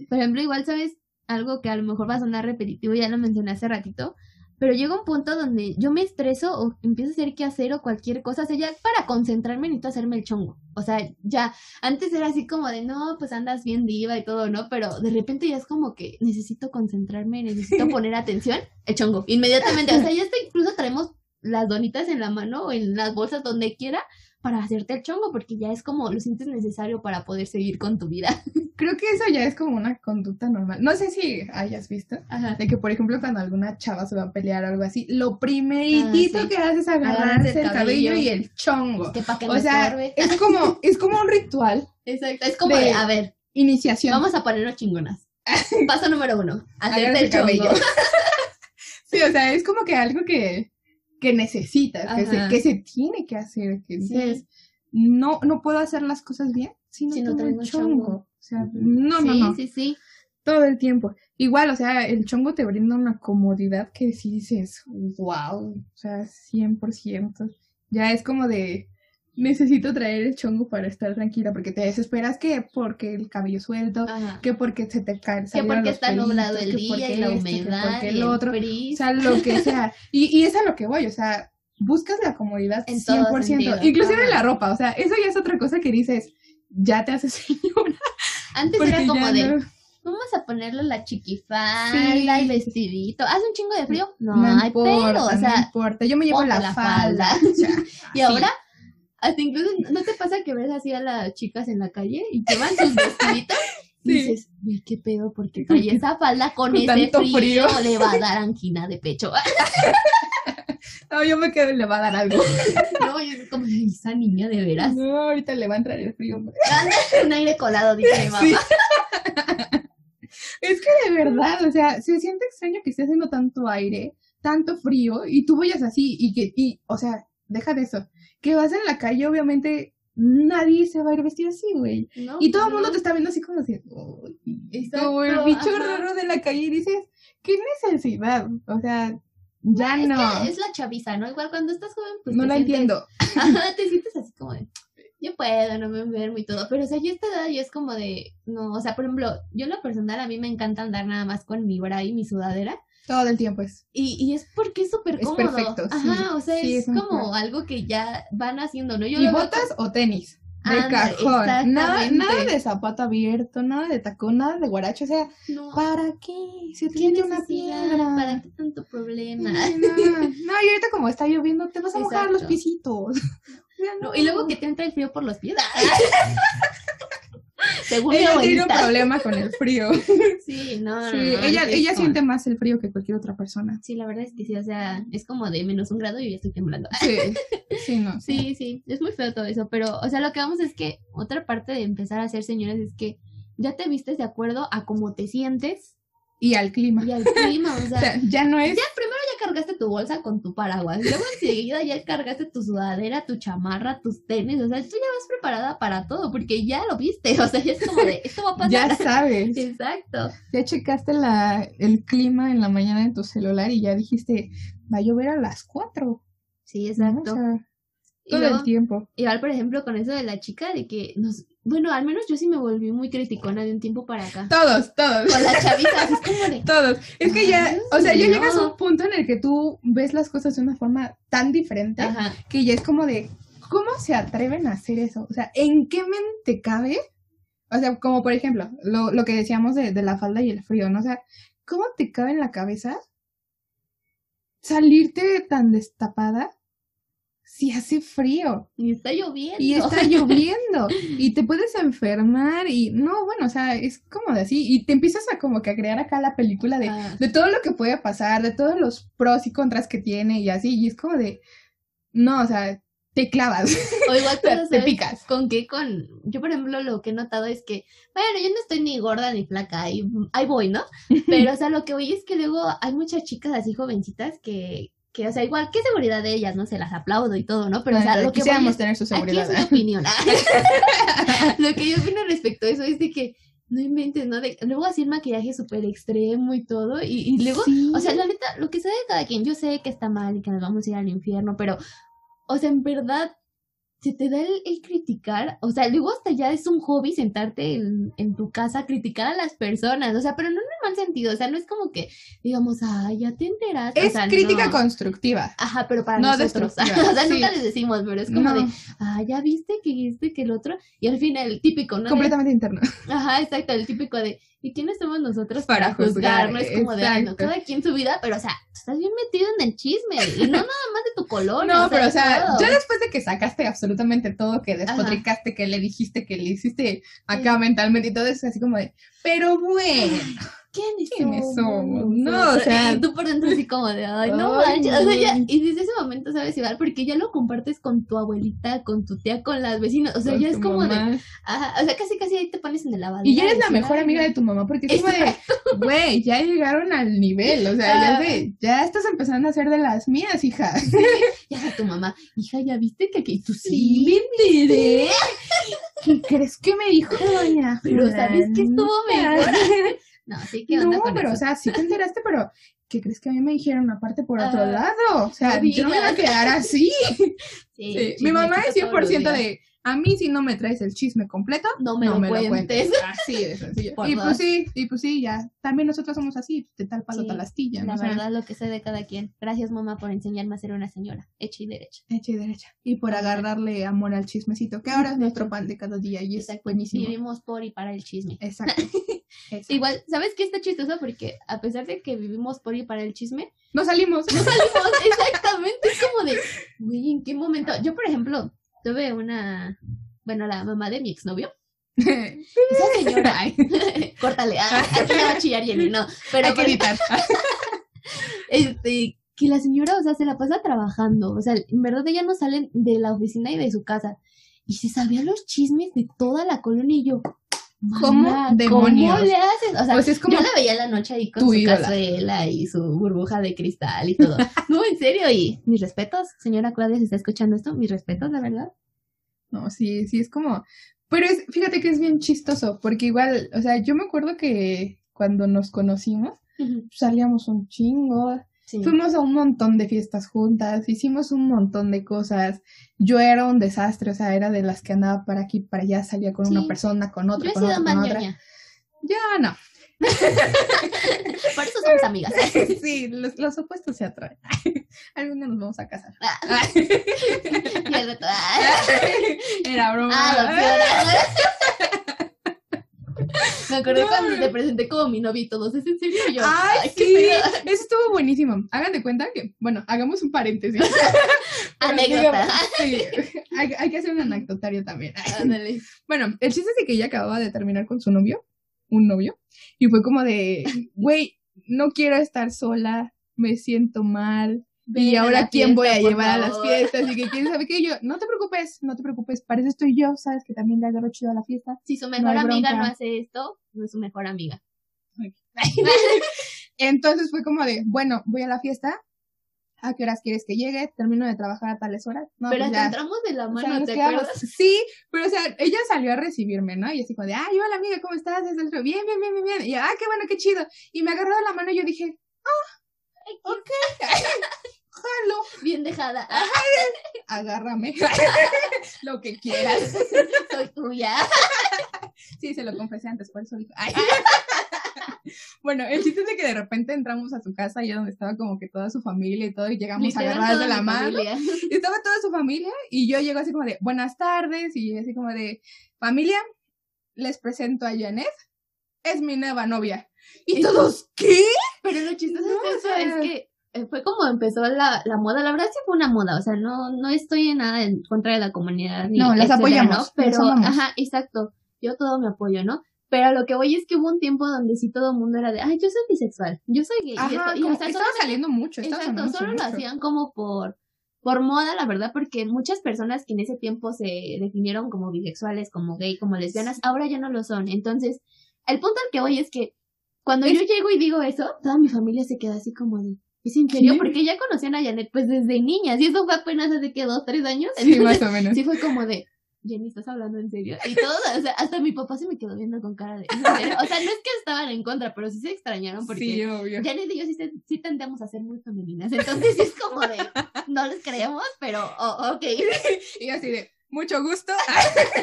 Por ejemplo, igual sabes algo que a lo mejor va a sonar repetitivo, ya lo mencioné hace ratito, pero llega un punto donde yo me estreso o empiezo a hacer qué hacer o cualquier cosa, o sea, ya para concentrarme necesito hacerme el chongo. O sea, ya, antes era así como de, no, pues andas bien diva y todo, ¿no? Pero de repente ya es como que necesito concentrarme, necesito [LAUGHS] poner atención, el chongo, inmediatamente. O sea, ya está, incluso traemos las donitas en la mano o en las bolsas donde quiera para hacerte el chongo, porque ya es como lo sientes necesario para poder seguir con tu vida. [LAUGHS] Creo que eso ya es como una conducta normal. No sé si hayas visto. Ajá. De que, por ejemplo, cuando alguna chava se va a pelear o algo así, lo primeritito Ah, sí. que hace es Agarrarse el el cabello cabello. y el chongo. Que para que no O sea, estorbe. es como, [LAUGHS] es como un ritual. Exacto. Es como de- a ver, Iniciación. vamos a ponernos chingonas. [LAUGHS] Paso número uno, hacerte Agarrarse el chongo. sí, o sea, es como que algo que, que necesitas, que se, que se tiene que hacer, que Sí. dices, no, no puedo hacer las cosas bien si no, Si no tengo el chongo. chongo. O sea, no, no, sí, no. sí, sí. todo el tiempo. Igual, o sea, el chongo te brinda una comodidad que sí dices, wow, o sea, 100%. Ya es como de, necesito traer el chongo para estar tranquila, porque te desesperas que porque el cabello suelto, Ajá. que porque se te cae, Que porque está nublado pelitos, el que día y la esto, que humedad porque y el el otro, o sea, lo que [LAUGHS] sea. Y, y es a lo que voy, o sea, buscas la comodidad En todo 100%, sentido, inclusive en la ropa, o sea, eso ya es otra cosa que dices, ya te haces [LAUGHS] señora. Antes era como de, no- vamos a ponerle la chiquifalda, Sí. el vestidito. ¿Hace un chingo de frío? No, No hay importa, pedo. O no sea, importa. Yo me llevo la, la falda. [LAUGHS] y ahora, hasta incluso, ¿no te pasa que ves así a las chicas en la calle y llevan sus vestiditos? Y [LAUGHS] Sí. dices, güey, qué pedo, porque trae esa falda con, Con ese frío, frío. [LAUGHS] le va a dar angina de pecho. [LAUGHS] No, yo me quedo y le va a dar algo. no, y es como, "Ay, esa niña de veras. No, ahorita le va a entrar el frío. Anda, un aire colado, dice mi mamá. Sí. Es que de verdad, o sea, se siente extraño que esté haciendo tanto aire, tanto frío, y tú vayas así, y que, y, o sea, deja de eso. Que vas en la calle, obviamente, nadie se va a ir vestido así, güey. No, Y todo el no. mundo te está viendo así como Exacto, como el bicho ajá. raro de la calle, y dices, ¿qué necesidad? O sea, ya no. es la chaviza, ¿no? Igual cuando estás joven, pues no la sientes- entiendo. Ajá, [LAUGHS] te sientes así como de, yo puedo, no me enfermo y todo. Pero, o sea, yo esta edad yo es como de, no, o sea, por ejemplo, yo en lo personal a mí me encanta andar nada más con mi bra y mi sudadera. Todo el tiempo es. Y, y es porque es súper Es cómodo. perfecto, sí. Ajá, o sea, Sí, es, es como algo que ya van haciendo, ¿no? Yo ¿Y botas o tenis? De cajón. Nada, nada de zapato abierto, nada de tacón, nada de guaracho. O sea, No, ¿para qué? Si ¿qué tiene una piedra. ¿Para qué tanto problema? No, no, y ahorita como está lloviendo, te vas a mojar Exacto. los pisitos. [LAUGHS] No, y luego que te entra el frío por los pies. [LAUGHS] Según mi Ella tiene un problema con el frío. [LAUGHS] Sí, no, no, Sí, no, ella, ella siente más el frío que cualquier otra persona. Sí, la verdad es que sí, o sea, es como de menos un grado y ya estoy temblando. Sí, [LAUGHS] sí, no. Sí, sí, es muy feo todo eso, pero, o sea, lo que vamos es que otra parte de empezar a ser señores es que ya te vistes de acuerdo a cómo te sientes Y al clima. y al clima, o [LAUGHS] O sea, sea, ya no es. ya primero cargaste tu bolsa con tu paraguas, luego enseguida ya cargaste tu sudadera, tu chamarra, tus tenis, o sea, tú ya vas preparada para todo, porque ya lo viste, o sea, ya es como de, esto va a pasar. Ya sabes. Exacto. Ya checaste la, el clima en la mañana en tu celular y ya dijiste, va a llover a las 4. Sí, ¿no? exacto. O sea, Y todo luego- el tiempo. Igual, por ejemplo, con eso de la chica, de que nos... Bueno, al menos yo sí me volví muy criticona de un tiempo para acá. Todos, todos. Con las chavitas, es como de... Todos. Es que ya, o sea, ya no. llegas a un punto en el que tú ves las cosas de una forma tan diferente Ajá. que ya es como de, ¿cómo se atreven a hacer eso? O sea, ¿en qué mente cabe? O sea, como por ejemplo, lo, lo que decíamos de, de la falda y el frío, ¿no? O sea, ¿cómo te cabe en la cabeza salirte tan destapada si hace frío? Y está lloviendo. y está [LAUGHS] lloviendo y te puedes enfermar y no, bueno, o sea, es como de así y te empiezas a como que a crear acá la película de, Ah. de todo lo que puede pasar, de todos los pros y contras que tiene y así y es como de, no, o sea, te clavas, O igual [LAUGHS] te, pero, te ¿sabes picas. Con qué, con... Yo, por ejemplo, lo que he notado es que, bueno, yo no estoy ni gorda ni flaca, ahí, ahí voy, ¿no? [LAUGHS] Pero, o sea, lo que voy es que luego hay muchas chicas así jovencitas que, que, o sea, igual, qué seguridad de ellas, ¿no? Se las aplaudo y todo, ¿no? Pero, o sea, lo que quisiéramos tener su Aquí seguridad. es mi opinión. [LAUGHS] [LAUGHS] Lo que yo opino respecto a eso es de que no inventes, ¿no? De, luego hacer maquillaje súper extremo y todo. Y, y luego, Sí. o sea, la neta, lo que sea de cada quien, yo sé que está mal y que nos vamos a ir al infierno, pero, o sea, en verdad, se te da el, el criticar, o sea, luego hasta ya es un hobby sentarte en, en tu casa a criticar a las personas, o sea, pero no en un mal sentido, o sea, no es como que digamos, ah, ya te enteraste. o Es sea, crítica no. constructiva. Ajá, pero para No nosotros. [LAUGHS] destructiva, o sea, sí. nunca les decimos, pero es como No, de, ah, ya viste que esto y que el otro, y al final el típico, ¿no? De- completamente interno. Ajá, exacto, el típico de, ¿y quiénes somos nosotros Para para, juzgar? No es como de, no, cada quien su vida, pero o sea, estás bien metido en el chisme, y no nada más de tu colonia. No, pero o sea, ya después de que sacaste absolutamente todo, que despotricaste, que le dijiste, que le hiciste acá mentalmente y todo eso, así como de, pero bueno, ¿Quiénes, ¿quiénes somos? somos? No, o sea- Y tú por dentro así como de, ay, no manches. O sea, ya, y desde ese momento sabes igual, porque ya lo compartes con tu abuelita, con tu tía, con las vecinas. O sea, con ya es como de, ajá, o sea, casi casi ahí te pones en el lavado. Y ya eres la mejor amiga de tu mamá, porque es como de, güey, ya llegaron al nivel, o sea, ya, Ah. de, ya estás empezando a ser de las mías, hija. Ya a tu mamá, hija, ya viste que aquí tú sí, Sí. ¿Qué crees que me dijo doña Pero sabes que estuvo mejor. No, sí, ¿qué onda No, con pero eso? o sea, sí te enteraste, pero ¿qué crees que a mí me dijeron aparte por otro Ah, lado? O sea, yo no me iba a quedar así. Sí, Sí, Mi mamá es chismecito todos los 100% días. de, a mí si no me traes el chisme completo, No me no lo me lo cuentes. cuentes. [LAUGHS] Así de sencillo. Por Y dos. pues sí, y pues sí, ya. También nosotros somos así, de tal palo Sí, tal astilla. ¿no? La O sea, verdad, lo que sé de cada quien. Gracias, mamá, por enseñarme a ser una señora, hecha y derecha. hecha y derecha. Y por agarrarle amor al chismecito, que ahora es nuestro pan de cada día y es Exacto. buenísimo. Vivimos por y para el chisme. Exacto. [LAUGHS] Exacto. Igual, ¿sabes qué está chistoso? Porque a pesar de que vivimos por y para el chisme, No salimos. no salimos [LAUGHS] exactamente. Es como de, güey, ¿en qué momento? Yo, por ejemplo, tuve una, bueno, la mamá de mi exnovio. [LAUGHS] Esa señora, [LAUGHS] córtale, ah, aquí le va a chillar Jenny, no. Pero hay que editar. [LAUGHS] este, que la señora, o sea, se la pasa trabajando. O sea, en verdad ella no sale de la oficina y de su casa. Y se sabía los chismes de toda la colonia y yo. ¿Cómo "Mana, demonios?" ¿Cómo le haces? O sea, Pues es como yo la veía en la noche ahí con su ídola. cazuela y su burbuja de cristal y todo. [LAUGHS] no, en serio, y mis respetos, señora Claudia, si está escuchando esto, mis respetos, la verdad. No, sí, sí, es como... Pero es, fíjate que es bien chistoso, porque igual, o sea, yo me acuerdo que cuando nos conocimos, salíamos un chingo, Sí. fuimos a un montón de fiestas juntas, hicimos un montón de cosas. Yo era un desastre, o sea, era de las que andaba para aquí, para allá, salía con una Sí. persona, con otra, Yo he con sido otra, con otra. Ya no. Por eso somos amigas. [LAUGHS] sí, los, los opuestos se atraen. [LAUGHS] Algún día nos vamos a casar. Ah. [LAUGHS] Y ah. Era broma. Ah. Me acordé cuando te presenté como mi novio y todos. ¿Es en serio? Yo, Ay, qué sí, eso estuvo buenísimo. Hagan de cuenta que, bueno, hagamos un paréntesis. [LAUGHS] Anécdota. sí, hay, hay que hacer un anecdotario también. Ándale. Bueno, el chiste es de que ella acababa de terminar con su novio, un novio, y fue como de, güey, no quiero estar sola, me siento mal. Y ahora la quién voy a fiesta, llevar a las favor. fiestas y que quién sabe qué yo, no te preocupes, no te preocupes, para eso estoy yo, sabes que también le agarro chido a la fiesta. Si su mejor hay amiga no hace esto, no es su mejor amiga. [LAUGHS] Entonces fue como de, bueno, voy a la fiesta, ¿a qué horas quieres que llegue? Termino de trabajar a tales horas. No, Pero pues ya. entramos de la O sea, mano, ¿te quedamos- acuerdas? Sí, pero o sea, ella salió a recibirme, ¿no? Y así como de, ay, hola amiga, ¿cómo estás? Es el- Bien, bien, bien, bien, bien. Y yo, ah, qué bueno, qué chido. Y me agarró de la mano y yo dije, ok, [LAUGHS] jalo, Bien dejada. Agárrame, [LAUGHS] lo que quieras. soy tuya. Sí, se lo confesé antes, por eso dijo, ay. [LAUGHS] Bueno, el chiste es de que de repente entramos a su casa, allá donde estaba como que toda su familia y todo, y llegamos agarradas de la mano. Y estaba toda su familia y yo llego así como de buenas tardes y así como de familia, les presento a Janet, es mi nueva novia. Y Y todos, ¿qué? Pero lo chistoso No, o eso sea- es que fue como empezó la, la moda. La verdad sí fue una moda. O sea, no, no estoy en nada en contra de la comunidad. Ni No, las apoyamos, ¿no? Pero, ajá, exacto. Yo todo me apoyo, ¿no? Pero lo que voy es que hubo un tiempo donde sí todo el mundo era de, ay, yo soy bisexual, yo soy gay. y Ajá, esto- y, como o sea, que estaba saliendo mucho, Exacto, solo lo hacían como por, por moda, la verdad, porque muchas personas que en ese tiempo se definieron como bisexuales, como gay, como lesbianas, ahora ya no lo son. Entonces, el punto al que voy es que cuando yo llego y digo eso, toda mi familia se queda así como de, ¿es en serio? ¿Qué? Porque ya conocían a Janet pues desde niñas, y eso fue apenas hace que dos, tres años. Sí, más o menos. sí fue como de, Jenny, ¿estás hablando en serio? Y todo, o sea, hasta mi papá se me quedó viendo con cara de, ¿en serio? O sea, no es que estaban en contra, pero sí se extrañaron porque Sí, obvio. Janet y yo sí, sí tendemos a ser muy femeninas, entonces sí es como de, no les creemos, pero oh, ok. [LAUGHS] Y así de, mucho gusto.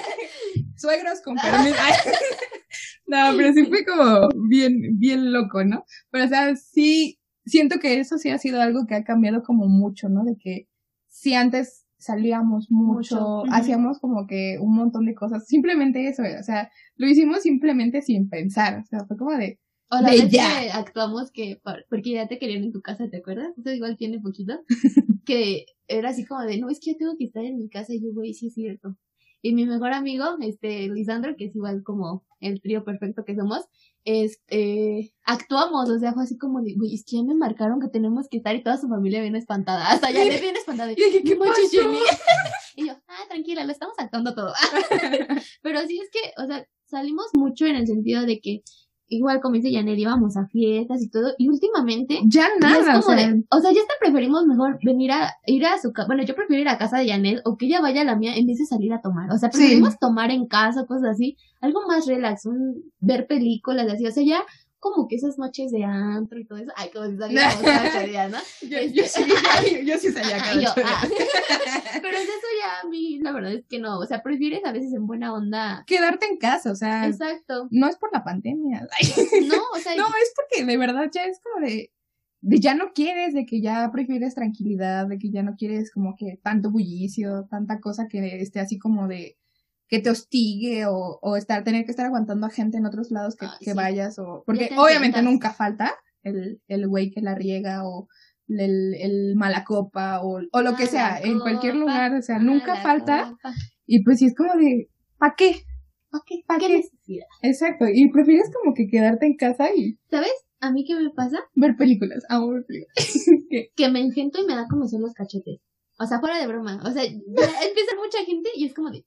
[LAUGHS] Suegros con permiso. [LAUGHS] no, pero sí fue como bien, bien loco, ¿no? Pero, o sea, sí, siento que eso sí ha sido algo que ha cambiado como mucho, ¿no? De que si antes salíamos mucho, Mucho, hacíamos como que un montón de cosas, simplemente eso, o sea, lo hicimos simplemente sin pensar, o sea, fue como de, O la De vez ya. que actuamos que, por- porque ya te querían en tu casa, ¿te acuerdas? Eso igual tiene poquito. [LAUGHS] que era así como de, no, es que yo tengo que estar en mi casa. Y yo, güey, sí es cierto. Y mi mejor amigo, este, Lisandro, que es igual como el trío perfecto que somos, este, actuamos, o sea, fue así como de, güey, es que ya me marcaron que tenemos que estar y toda su familia viene espantada. [LAUGHS] Hasta ya le viene espantada. y dije, ¿qué "No manches, pasó? Jenny". [LAUGHS] Y yo, ah, tranquila, lo estamos actuando todo. [LAUGHS] Pero sí es que, o sea, salimos mucho en el sentido de que, igual como dice Janet, íbamos a fiestas y todo, y últimamente, ya ya es nada, o como sea, de, o sea, ya hasta preferimos mejor venir a, ir a su casa, bueno, yo prefiero ir a casa de Janet o que ella vaya a la mía en vez de salir a tomar, o sea, Sí. preferimos tomar en casa, cosas así, algo más relax, un, ver películas así, o sea, ya como que esas noches de antro y todo eso, ay, como si cada ocho días, ¿no? yo, yo sí, yo, [LAUGHS] yo sí salía yo, ah. [LAUGHS] Pero es eso ya a mí, la verdad es que no, o sea, prefieres a veces en buena onda. Quedarte en casa, o sea, Exacto. no es por la pandemia, [LAUGHS] No, o sea, no, es porque de verdad ya es como de, de ya no quieres, de que ya prefieres tranquilidad, de que ya no quieres como que tanto bullicio, tanta cosa que esté así como de que te hostigue o, o estar, tener que estar aguantando a gente en otros lados que, que sí. vayas o, porque te obviamente nunca falta el, el güey que la riega o el, el mala copa o, o lo que sea, en cualquier lugar, o sea, nunca falta copa. y pues sí es como de, ¿pa' qué? Ok, ¿Pa' ¿qué qué? necesidad? Exacto, y prefieres como que quedarte en casa y ¿Sabes? A mí qué me pasa? ver películas, amo ver películas. [LAUGHS] ¿Qué? Que me engento y me da como son los cachetes. O sea, fuera de broma. O sea, empieza mucha gente y es como de.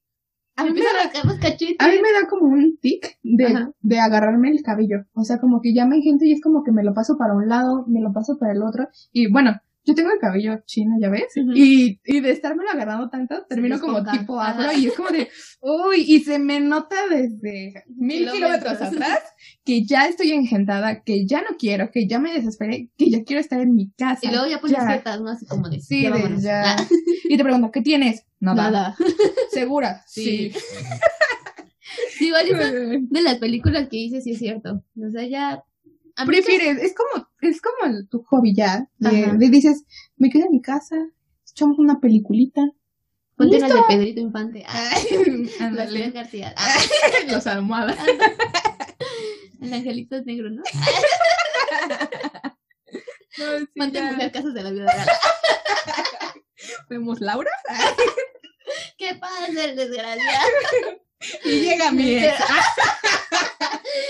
A mí, me da, rascar los cachetes. a mí me da como un tic de, de agarrarme el cabello. O sea, como que ya me engento y es como que me lo paso para un lado, me lo paso para el otro. Y bueno, yo tengo el cabello chino, ya ves. Y, y de estármelo agarrando tanto, termino como tipo afro y es como de, uy, y se me nota desde mil kilómetros Kilómetros. [LAUGHS] atrás que ya estoy engentada, que ya no quiero, que ya me desesperé, que ya quiero estar en mi casa. Y luego ya pones ya. fietas, ¿no? Así como de. Sí, ya de ya. Ah, Y te pregunto, ¿qué tienes? Nada. Nada. [LAUGHS] ¿Segura? Sí. Sí, [LAUGHS] igual eso de las películas que dices, sí es cierto. O sea, ya. A Prefieres, es como, es como el- tu hobby ya. De dices, me quedo en mi casa, echamos una peliculita. Ponte unas de. Pedrito Infante. [LAUGHS] [LAUGHS] García. Ah, [LAUGHS] Los almohadas. el angelito es negro, ¿no? No, sí, Ponte ya. mujer casos de la vida real. Vemos Laura ¿Qué pasa, el desgraciado? Y llega mi ex.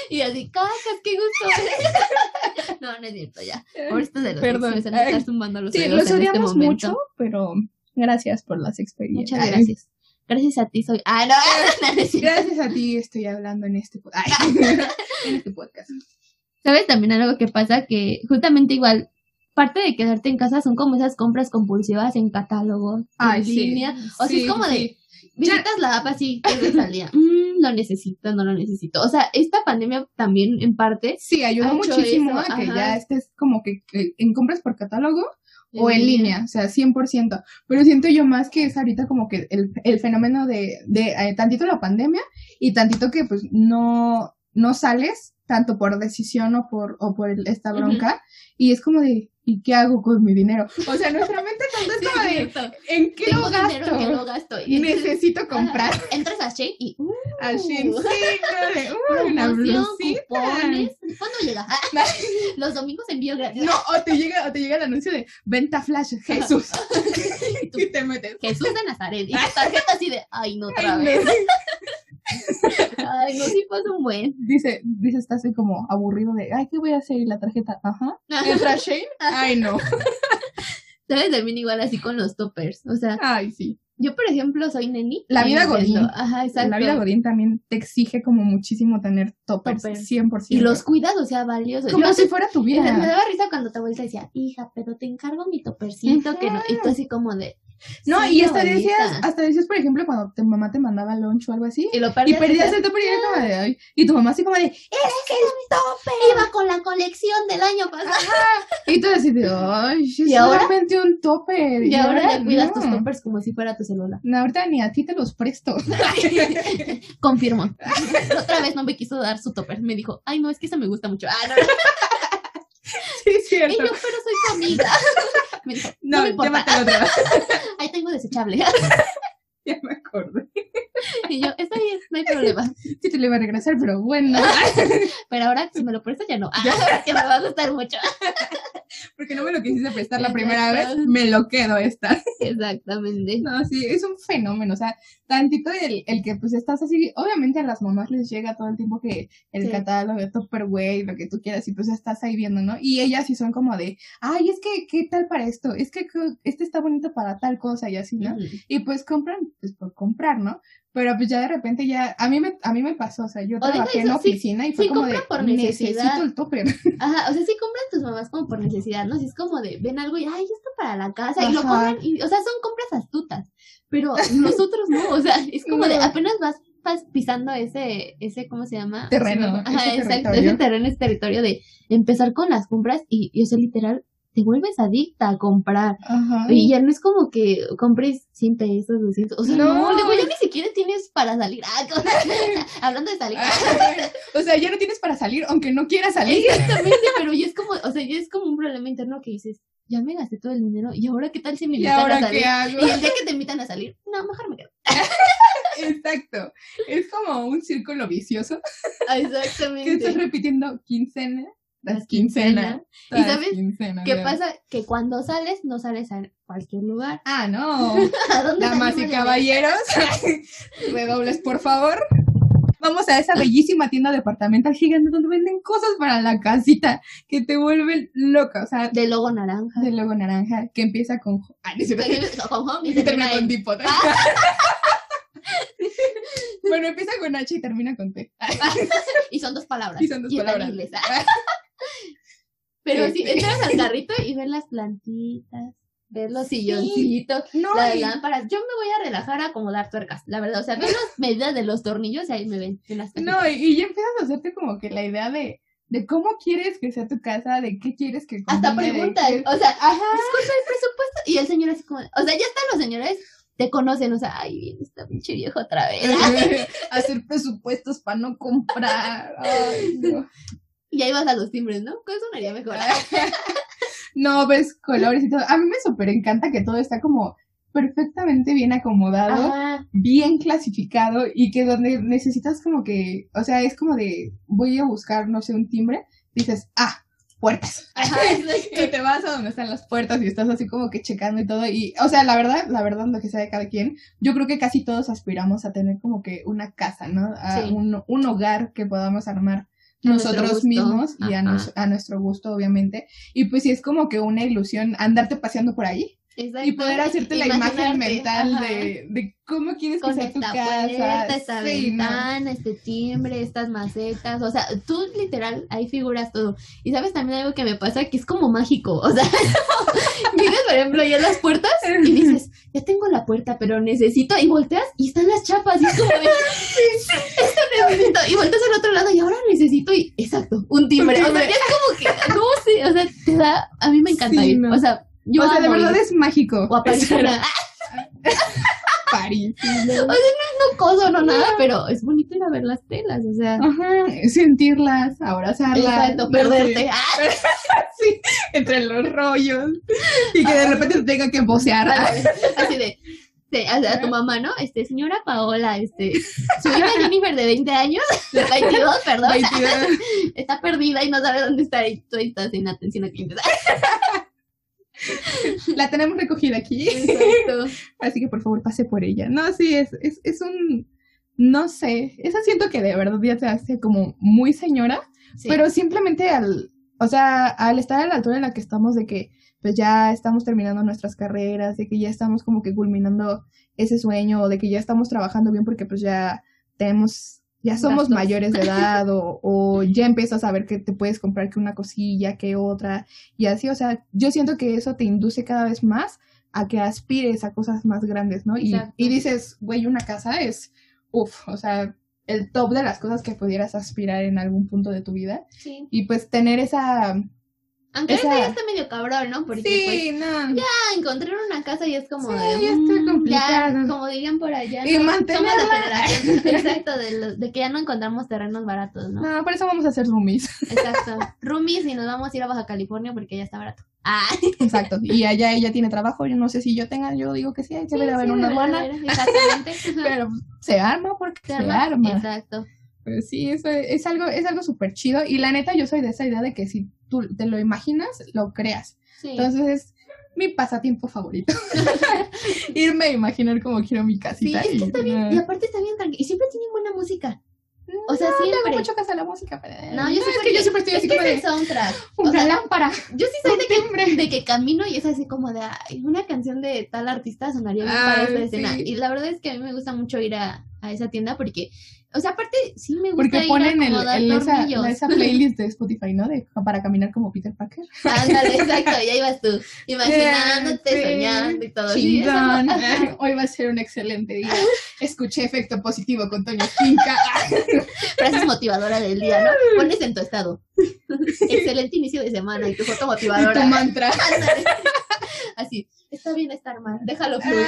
Y así, cacas, qué gusto. No, no es cierto, ya. Ahorita de los Perdón. ex me zumbando los Sí, los este odiamos mucho, pero gracias por las experiencias. Muchas gracias. Gracias a ti soy. Ah, no. Gracias a ti estoy hablando en este, ay, en este podcast. ¿Sabes también algo que pasa? Que justamente igual, parte de quedarte en casa son como esas compras compulsivas en catálogo, Ay, en sí. línea. O sea, Sí, es como sí. de, visitas la app así, veces [LAUGHS] al día. Mm, lo necesito, no lo necesito. O sea, esta pandemia también, en parte, Sí, ayudó muchísimo eso, a que ajá. ya estés como que eh, en compras por catálogo o en línea, o sea, 100%. Pero siento yo más que es ahorita como que el, el fenómeno de, de eh, tantito la pandemia y tantito que pues no, no sales tanto por decisión o por, o por esta bronca y es como de, ¿y qué hago con mi dinero? O sea, nuestra mente tanto es como de, cierto. ¿en qué Tengo lo dinero gasto? que lo gasto. Y entonces, Necesito comprar. ajá, entras a Shane y [LAUGHS] uh, A Shein, sí, de, [LAUGHS] uy, una blusita. cupones. ¿Cuándo llega? [LAUGHS] Los domingos envío gratis. No, o te llega, o te llega el anuncio de venta flash, Jesús. y te metes. Jesús de Nazaret. Y tu tarjeta así de, ay, no otra Ay, vez. no. Ay, no, sí pasa un buen. Dice, dice, está así como aburrido de, ay, ¿qué voy a hacer? Y la tarjeta, ajá. ¿Entra Shane? Ay, no. [LAUGHS] ¿Sabes? También igual así con los toppers. O sea, Ay, sí. yo, por ejemplo, soy neni. La vida godín. Ajá, exacto. La vida Godín también te exige como muchísimo tener toppers, Toppers. 100%. Y los cuidas, o sea, valiosos. Como Yo si fuera tu Y me, vida. daba risa cuando tu abuelita decía, hija, pero te encargo mi topercito, que no. Y tú así como de. No, "Sí, y hasta abuelita". decías, hasta decías, por ejemplo, cuando tu mamá te mandaba lunch o algo así. Y lo Y perdías. el topper y era como de, ay. Y tu mamá así como de, es que el topper. Iba con la colección del año pasado. Y tú así de, ay, es ¿Y ahora? solamente un tope. Y ahora ya cuidas tus toppers como si fuera tu celular. No, ahorita ni a ti te los presto. [LAUGHS] Confirmo. Otra vez no me quiso dar su topper. Me dijo, ay, no, es que esa me gusta mucho. Ah, no, [LAUGHS] sí, es Y cierto. yo, pero soy tu amiga. [LAUGHS] [LAUGHS] Me dijo, no, No, me importa. [LAUGHS] [LAUGHS] Ahí tengo desechable. Ya me acordé. Y yo, está bien, no hay problema. [LAUGHS] Sí te lo iba a regresar, pero bueno. [LAUGHS] Pero ahora, si me lo prestas, ya no. [LAUGHS] Ah, que me va a gustar mucho. Porque no me lo quisiste prestar la primera vez, me lo quedo esta. Exactamente. No, sí, es un fenómeno, o sea, tantito el, el que pues estás así, obviamente a las mamás les llega todo el tiempo que el Sí. catálogo de Tupperware, lo que tú quieras, y pues estás ahí viendo, ¿no? Y ellas sí son como de, ay, es que, ¿qué tal para esto? Es que este está bonito para tal cosa y así, ¿no? Y pues compran, pues por comprar, ¿no? Pero pues ya de repente ya, a mí me, a mí me pasó, o sea, yo O trabajé en eso, sí, oficina y fue sí como de, compran por necesidad. necesito el topper. [LAUGHS] Ajá, o sea, sí compran tus mamás como por necesidad, ¿no? Si es como de, ven algo y, ay, esto para la casa, y lo compran, y, o sea, son compras astutas, pero nosotros no, o sea, es como de, apenas vas, vas pisando ese, ese, ¿cómo se llama? Terreno, Ajá, ese exacto, territorio. ese terreno, ese territorio de empezar con las compras y, y o sea, literal, te vuelves adicta a comprar. Ajá. Y ya no es como que compres 100 pesos, 200, o sea, no, No. luego ya ni siquiera tienes para salir. Ah, [LAUGHS] hablando de salir. o sea, ya no tienes para salir, aunque no quieras salir. Exactamente, pero ya es como, o sea, ya es como un problema interno que dices, ya me gasté todo el dinero, ¿y ahora qué tal si me ¿Y invitan a ahora salir? qué hago? Y el día que te invitan a salir, no, mejor me quedo. [LAUGHS] Exacto. Es como un círculo vicioso que Exactamente. estás repitiendo quincena tras Tras quincena. ¿Y sabes quincena, ¿Qué pasa? Que cuando sales, no sales a cualquier lugar. Ah, no. [LAUGHS] ¿A dónde Damas y de caballeros, [LAUGHS] redobles, por favor. Vamos a esa bellísima tienda departamental gigante donde venden cosas para la casita que te vuelven loca. O sea? De logo naranja. del logo naranja que empieza con. Ah, no. Con home y se termina con tipo. [LAUGHS] bueno, empieza con H y termina con T. Y son dos palabras. Y son dos en palabras. [LAUGHS] Pero sí, Este. entras al [LAUGHS] carrito y ves las plantitas, ves los silloncitos, No, las y- lámparas. Yo me voy a relajar a acomodar tuercas, la verdad. O sea, veo las medidas de los tornillos y ahí me ven. en las No, y, y ya empiezas a hacerte como que la idea de, de cómo quieres que sea tu casa, de qué quieres que Hasta combine, de preguntas. qué- O sea, Ajá. disculpa el presupuesto. Y el señor así como, o sea, ya están los señores, te conocen, o sea, ay, viene esta pinche vieja otra vez. [LAUGHS] hacer presupuestos para no comprar. Ay, no. Y ahí vas a los timbres, ¿no? ¿Cuál sonaría mejor? [LAUGHS] No, ves colores y todo. A mí me súper encanta que todo está como perfectamente bien acomodado, Ajá. bien clasificado y que donde necesitas como que, o sea, es como de, voy a buscar, no sé, un timbre, dices, ah, puertas. Ajá, [LAUGHS] te vas a donde están las puertas y estás así como que checando y todo. Y, o sea, la verdad, la verdad, lo que sea de cada quien, yo creo que casi todos aspiramos a tener como que una casa, ¿no? A Sí. un, un hogar que podamos armar nosotros mismos y a, nos- a nuestro gusto, obviamente. Y pues sí es como que una ilusión andarte paseando por ahí Exacto. y poder hacerte la imagen mental de, de cómo quieres que con sea tu casa. puerta, esta Sí, no. ventana, este timbre, estas macetas, o sea, tú literal, ahí figuras todo. Y sabes también algo que me pasa que es como mágico, o sea, [LAUGHS] vienes por ejemplo ya las puertas y dices, ya tengo la puerta, pero necesito, y volteas y están las chapas, y es como de, [LAUGHS] esto necesito, y volteas al otro lado y ahora necesito, y exacto, un timbre, Un o sea, es como que, no sé, o sea, te da, a mí me encanta Sí, ir, no. o sea, yo o sea, de verdad ir. es mágico. o [LAUGHS] Ah, París. no coso, no nada, pero es bonito ir a ver las telas, o sea. Ajá, sentirlas, abrazarlas. Exacto, perderte. Ah, [LAUGHS] sí, entre los rollos. Y que de repente te tenga que vocear. vale, así de, de- a, a tu mamá, ¿no? Este, señora Paola, este, su hija [LAUGHS] Jennifer de 20 años, de 22, perdón, 22. [LAUGHS] está perdida y no sabe dónde está y tú estás sin atención a clientes. [LAUGHS] La tenemos recogida aquí. Exacto. [LAUGHS] Así que por favor pase por ella. No, sí, es, es, es un. No sé. Eso siento que de verdad ya te hace como muy señora. Sí. Pero simplemente al. O sea, al estar a la altura en la que estamos de que pues ya estamos terminando nuestras carreras, de que ya estamos como que culminando ese sueño, o de que ya estamos trabajando bien porque pues ya tenemos, ya somos Gastos. mayores de edad, o, o ya empiezas a ver que te puedes comprar que una cosilla, que otra, y así, o sea, yo siento que eso te induce cada vez más a que aspires a cosas más grandes, ¿no? Y, y dices, güey, una casa es, uff, o sea, el top de las cosas que pudieras aspirar en algún punto de tu vida. Sí. Y pues tener esa, Aunque Esa- ahorita ya está medio cabrón, ¿no? Porque Sí, no. pues ya encontrar una casa y es como Sí, de. ya está mm, complicado. ya, como dirían por allá. Y ¿no? mantenerla. Somos la generación- [LAUGHS] Exacto, de, los- de que ya no encontramos terrenos baratos, ¿no? No, por eso vamos a hacer roomies. Exacto. Roomies y nos vamos a ir a Baja California porque ya está barato. Ah, Exacto. Y allá ella tiene trabajo. Yo no sé si yo tenga, yo digo que sí, ahí se sí, ver sí, una verdad, Exactamente. [LAUGHS] Pero se arma porque se, Se arma. arma. Exacto. Pero sí, eso es algo, es algo súper chido. Y la neta, yo soy de esa idea de que si tú te lo imaginas, lo creas. Sí. Entonces es mi pasatiempo favorito. [LAUGHS] [LAUGHS] Irme a imaginar como quiero mi Sí, casita. es que y- está bien. Y aparte está bien tranquilo. Y siempre tienen buena música. O sea, no, siempre. hago mucho caso a la música. Pero... No, yo es siempre- que yo siempre estoy es así que como es de el soundtrack. [LAUGHS] O una sea, lámpara. yo sí soy de que, de que camino y es así como de ay, una canción de tal artista sonaría bien Ah, para esta escena. sí. Y la verdad es que a mí me gusta mucho ir a, a esa tienda porque, o sea, aparte sí me gusta Porque ir ponen a el, el- esa, esa playlist de Spotify, ¿no? De, para caminar como Peter Parker. [LAUGHS] Ándale, exacto, y ahí vas tú, imaginándote, soñando y todo. Chingón. [LAUGHS] Hoy va a ser un excelente día. Escuché efecto positivo con Toño Finca. [LAUGHS] frases motivadoras del día, ¿no? Pones en tu estado. Excelente inicio de semana y tu foto Y motivadora. tu mantra. Ándale. Así, está bien estar mal, déjalo fluir.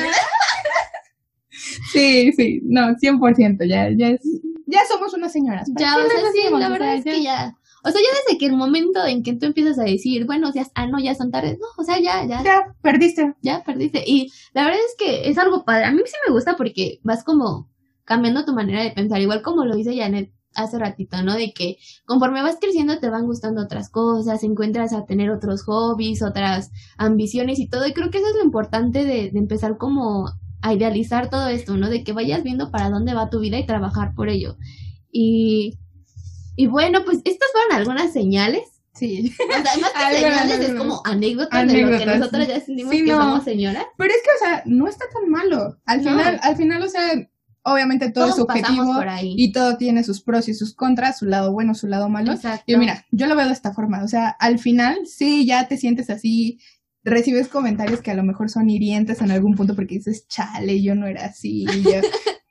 Sí, sí, no, 100%, ya, ya es, ya somos unas señoras. ¿para Ya, o sea, sí, la verdad es ya- que ya. O sea, ya desde que el momento en que tú empiezas a decir, bueno, ya, ah, no, ya son tardes, no, o sea, ya, ya, Ya, perdiste. ya perdiste. Y la verdad es que es algo padre. A mí sí me gusta porque vas como cambiando tu manera de pensar, igual como lo dice Janet hace ratito, ¿no? De que conforme vas creciendo te van gustando otras cosas, encuentras a tener otros hobbies, otras ambiciones y todo. Y creo que eso es lo importante de, de empezar como a idealizar todo esto, ¿no? De que vayas viendo para dónde va tu vida y trabajar por ello. Y, y bueno, pues estas fueron algunas señales. Sí. O sea, más que [LAUGHS] Algunas, señales es como anécdotas, de lo que nosotros ya sentimos Sí, que no. somos señoras. Pero es que, o sea, no está tan malo. Al No. final, al final, o sea, obviamente todo Todos es subjetivo por ahí. y todo tiene sus pros y sus contras, su lado bueno, su lado malo. Exacto. Yo, mira, yo lo veo de esta forma. O sea, al final, sí, ya te sientes así, recibes comentarios que a lo mejor son hirientes en algún punto porque dices, chale, yo no era así, yo-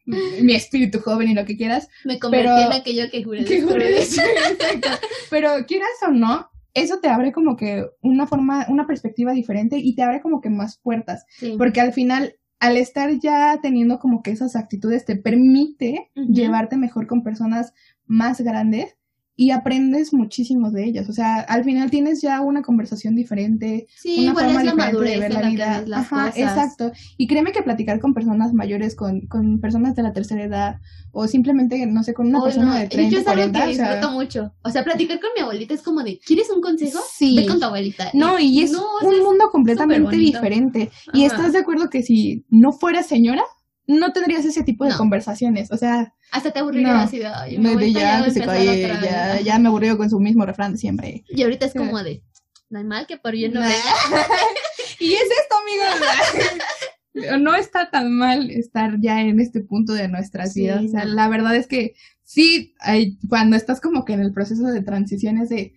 [LAUGHS] mi espíritu joven y lo que quieras. Me convertí pero- en aquello que juré que exacto. Pero quieras o no, eso te abre como que una forma, una perspectiva diferente y te abre como que más puertas. Sí. Porque al final, al estar ya teniendo como que esas actitudes, te permite llevarte mejor con personas más grandes y aprendes muchísimo de ellas. O sea, al final tienes ya una conversación diferente, Sí, una forma es la diferente madurez de ver la vida. las Ajá, cosas. exacto. Y créeme que platicar con personas mayores, con, con personas de la tercera edad, o simplemente, no sé, con una persona no, de yo 30, es algo 40, que o sea, disfruto mucho. O sea, platicar con mi abuelita es como de, ¿quieres un consejo? Sí. Ve con tu abuelita. No, y es no, o sea, un es- mundo completamente diferente. Y estás de acuerdo que si no fueras señora, no tendrías ese tipo de No. conversaciones. O sea, Hasta te aburriría No. de abuelita ya va a que se empezar calle, otra vez". ya, ya me aburrió con su mismo refrán de siempre. Y ahorita es como de, no hay mal que por bien no Nah. [LAUGHS] y es esto, amigos. no está tan mal estar ya en este punto de nuestras Sí, vidas. O sea, no. la verdad es que sí, hay, cuando estás como que en el proceso de transiciones de...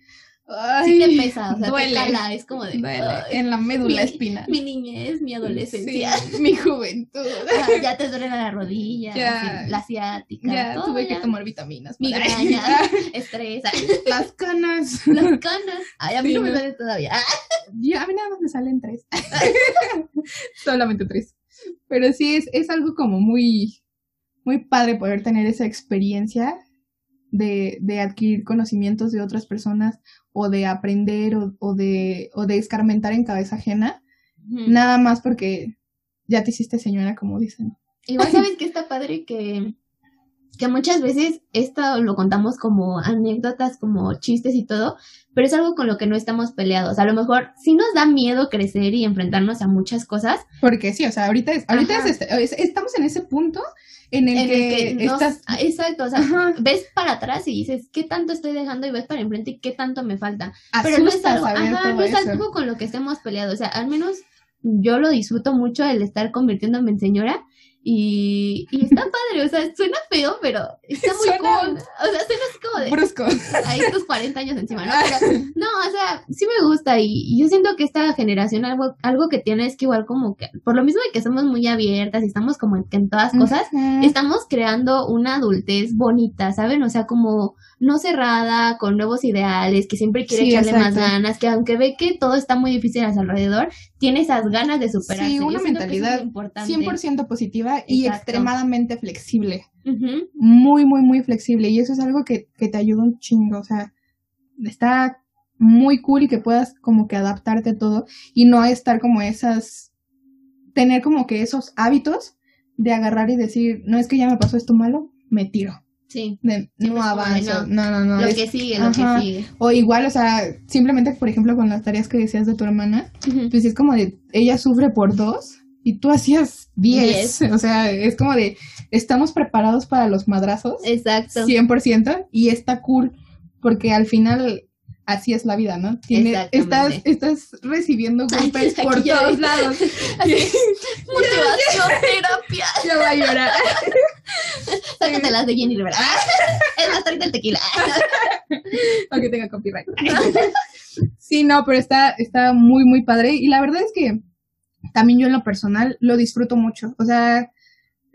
Sí te pesa, o sea, duele. te cala, es como de, duele ay, en la médula mi- espinal. mi niñez, mi adolescencia. Sí, mi juventud. [LAUGHS] Ah, ya te duele la rodilla, Ya. así, la ciática, Ya todo tuve que tomar vitaminas. migrañas, [LAUGHS] estrés, Las canas. las canas. Ay, a mí Sí, no me no. duele todavía. [LAUGHS] Ya, a mí nada más me salen tres. Solamente tres. Pero sí, es, es algo como muy, muy padre poder tener esa experiencia de, de adquirir conocimientos de otras personas o de aprender o, o de, o de escarmentar en cabeza ajena. Nada más porque ya te hiciste señora, como dicen. Igual sabes [LAUGHS] que está padre que, que muchas veces esto lo contamos como anécdotas, como chistes y todo, pero es algo con lo que no estamos peleados. A lo mejor sí nos da miedo crecer y enfrentarnos a muchas cosas. Porque sí, o sea, ahorita, es, ahorita es este- es- estamos en ese punto en el en que, el que nos- estás... ah, exacto, o sea, Ajá. ves para atrás y dices, ¿qué tanto estoy dejando? Y ves para enfrente y qué tanto me falta. Pero no es algo, ajá, no es algo con lo que estemos peleados. O sea, al menos yo lo disfruto mucho el estar convirtiéndome en señora. Y, y está padre, o sea, suena feo, pero está muy Suena- cool. O sea, suena así como de Brusco. ahí tus 40 años encima, ¿no? Pero, no, o sea, sí me gusta y, y yo siento que esta generación algo, algo que tiene es que igual como que, por lo mismo de que somos muy abiertas y estamos como en, en todas cosas, estamos creando una adultez bonita, ¿saben? O sea, como no cerrada, con nuevos ideales, que siempre quiere Sí, echarle más ganas, que aunque ve que todo está muy difícil a su alrededor, tiene esas ganas de superarse. Sí, una es mentalidad importante. 100% positiva y extremadamente flexible. Muy, muy, muy flexible. Y eso es algo que, que te ayuda un chingo. O sea, está muy cool que puedas como que adaptarte a todo y no estar como esas, tener como que esos hábitos de agarrar y decir, no es que ya me pasó esto malo, me tiro. Sí. De, no pues, de avanzo. no. No, no, no. lo es- que sigue, lo Ajá. que sigue. O igual, o sea, simplemente, por ejemplo, con las tareas que decías de tu hermana, pues es como de, ella sufre por dos y tú hacías diez. [LAUGHS] O sea, es como de, estamos preparados para los madrazos, Exacto. 100%, y está cool, porque al final así es la vida, ¿no? Tiene, estás, estás recibiendo golpes por todos lados. [LAUGHS] [LAUGHS] Motivación, terapia. ya va a llorar. [LAUGHS] Sácatelas de Jenny Rivera. [LAUGHS] Es más, ahorita el tequila. [LAUGHS] aunque tenga copyright. sí, no, pero está, está muy, muy padre. Y la verdad es que también yo en lo personal lo disfruto mucho. O sea,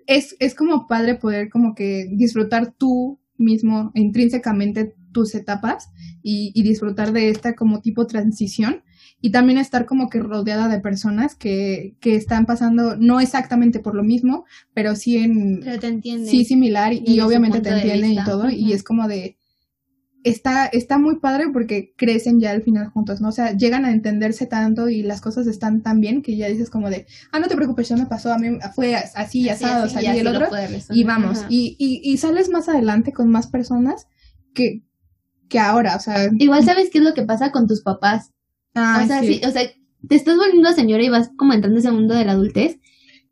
es, es como padre poder como que disfrutar tú mismo intrínsecamente tus etapas y, y disfrutar de esta como tipo transición y también estar como que rodeada de personas que, que están pasando no exactamente por lo mismo, pero sí en, Pero te sí similar y, obviamente te entienden y todo y es como de está está muy padre porque crecen ya al final juntos, ¿no? O sea, llegan a entenderse tanto y las cosas están tan bien que ya dices como de, ah, no te preocupes, ya me pasó, a mí fue así, Así, asado, así, salí ya el otro y vamos, y, y, y sales más adelante con más personas que, que ahora, o sea, Igual sabes qué es lo que pasa con tus papás. Ay, o sea, sí. sí, o sea, te estás volviendo señora y vas como entrando en ese mundo de la adultez.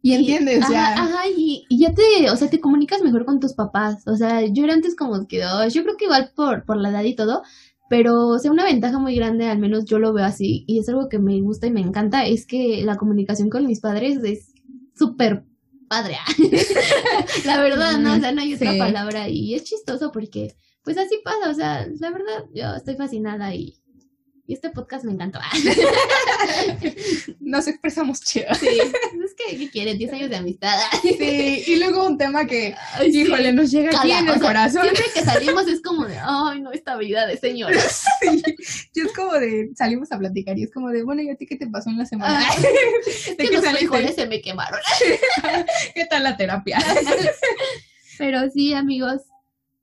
y entiendes ajá, ya. Ajá, y, y ya te, o sea, te comunicas mejor con tus papás. O sea, yo era antes como que, oh, yo creo que igual por, por la edad y todo, pero, o sea, una ventaja muy grande, al menos yo lo veo así, y es algo que me gusta y me encanta, es que la comunicación con mis padres es súper padre. [LAUGHS] la verdad, no, o sea, no hay otra Sí. palabra, y es chistoso porque, pues así pasa, o sea, la verdad, yo estoy fascinada y, y este podcast me encantó. Nos expresamos chido. sí, es que, ¿qué quieren? 10 años de amistad. Sí, y luego un tema que, Ay, sí. híjole, nos llega aquí Cala, en o el sea, corazón. Siempre que salimos es como de, ay, no, esta vida de señora. [LAUGHS] Sí, y es como de, salimos a platicar y es como de, bueno, ¿y a ti qué te pasó en la semana? Ah, [LAUGHS] ¿De que qué los frijoles se me quemaron. [LAUGHS] ¿Qué tal la terapia? Pero sí, amigos.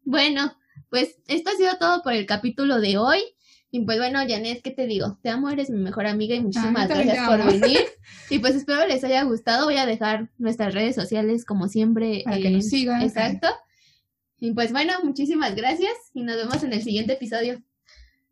Bueno, pues esto ha sido todo por el capítulo de hoy. Y pues bueno, Janet, ¿qué te digo? Te amo, eres mi mejor amiga y muchísimas gracias por venir. [LAUGHS] Y pues espero les haya gustado. Voy a dejar nuestras redes sociales como siempre. Para que nos sigan. Exacto. Y pues bueno, muchísimas gracias y nos vemos en el siguiente episodio.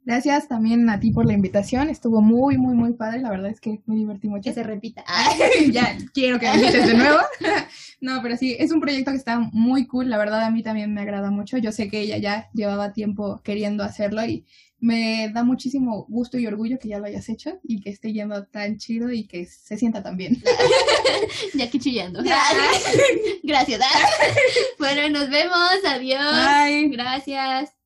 Gracias también a ti por la invitación. Estuvo muy, muy, muy padre. La verdad es que me divertí mucho. Que se repita. [LAUGHS] ya quiero que me de nuevo. [LAUGHS] no, pero sí, es un proyecto que está muy cool. La verdad, a mí también me agrada mucho. Yo sé que ella ya llevaba tiempo queriendo hacerlo y me da muchísimo gusto y orgullo que ya lo hayas hecho y que esté yendo tan chido y que se sienta tan bien. [LAUGHS] Ya aquí chillando. [LAUGHS] Gracias. [LAUGHS] bueno, nos vemos. Adiós. Bye. Gracias.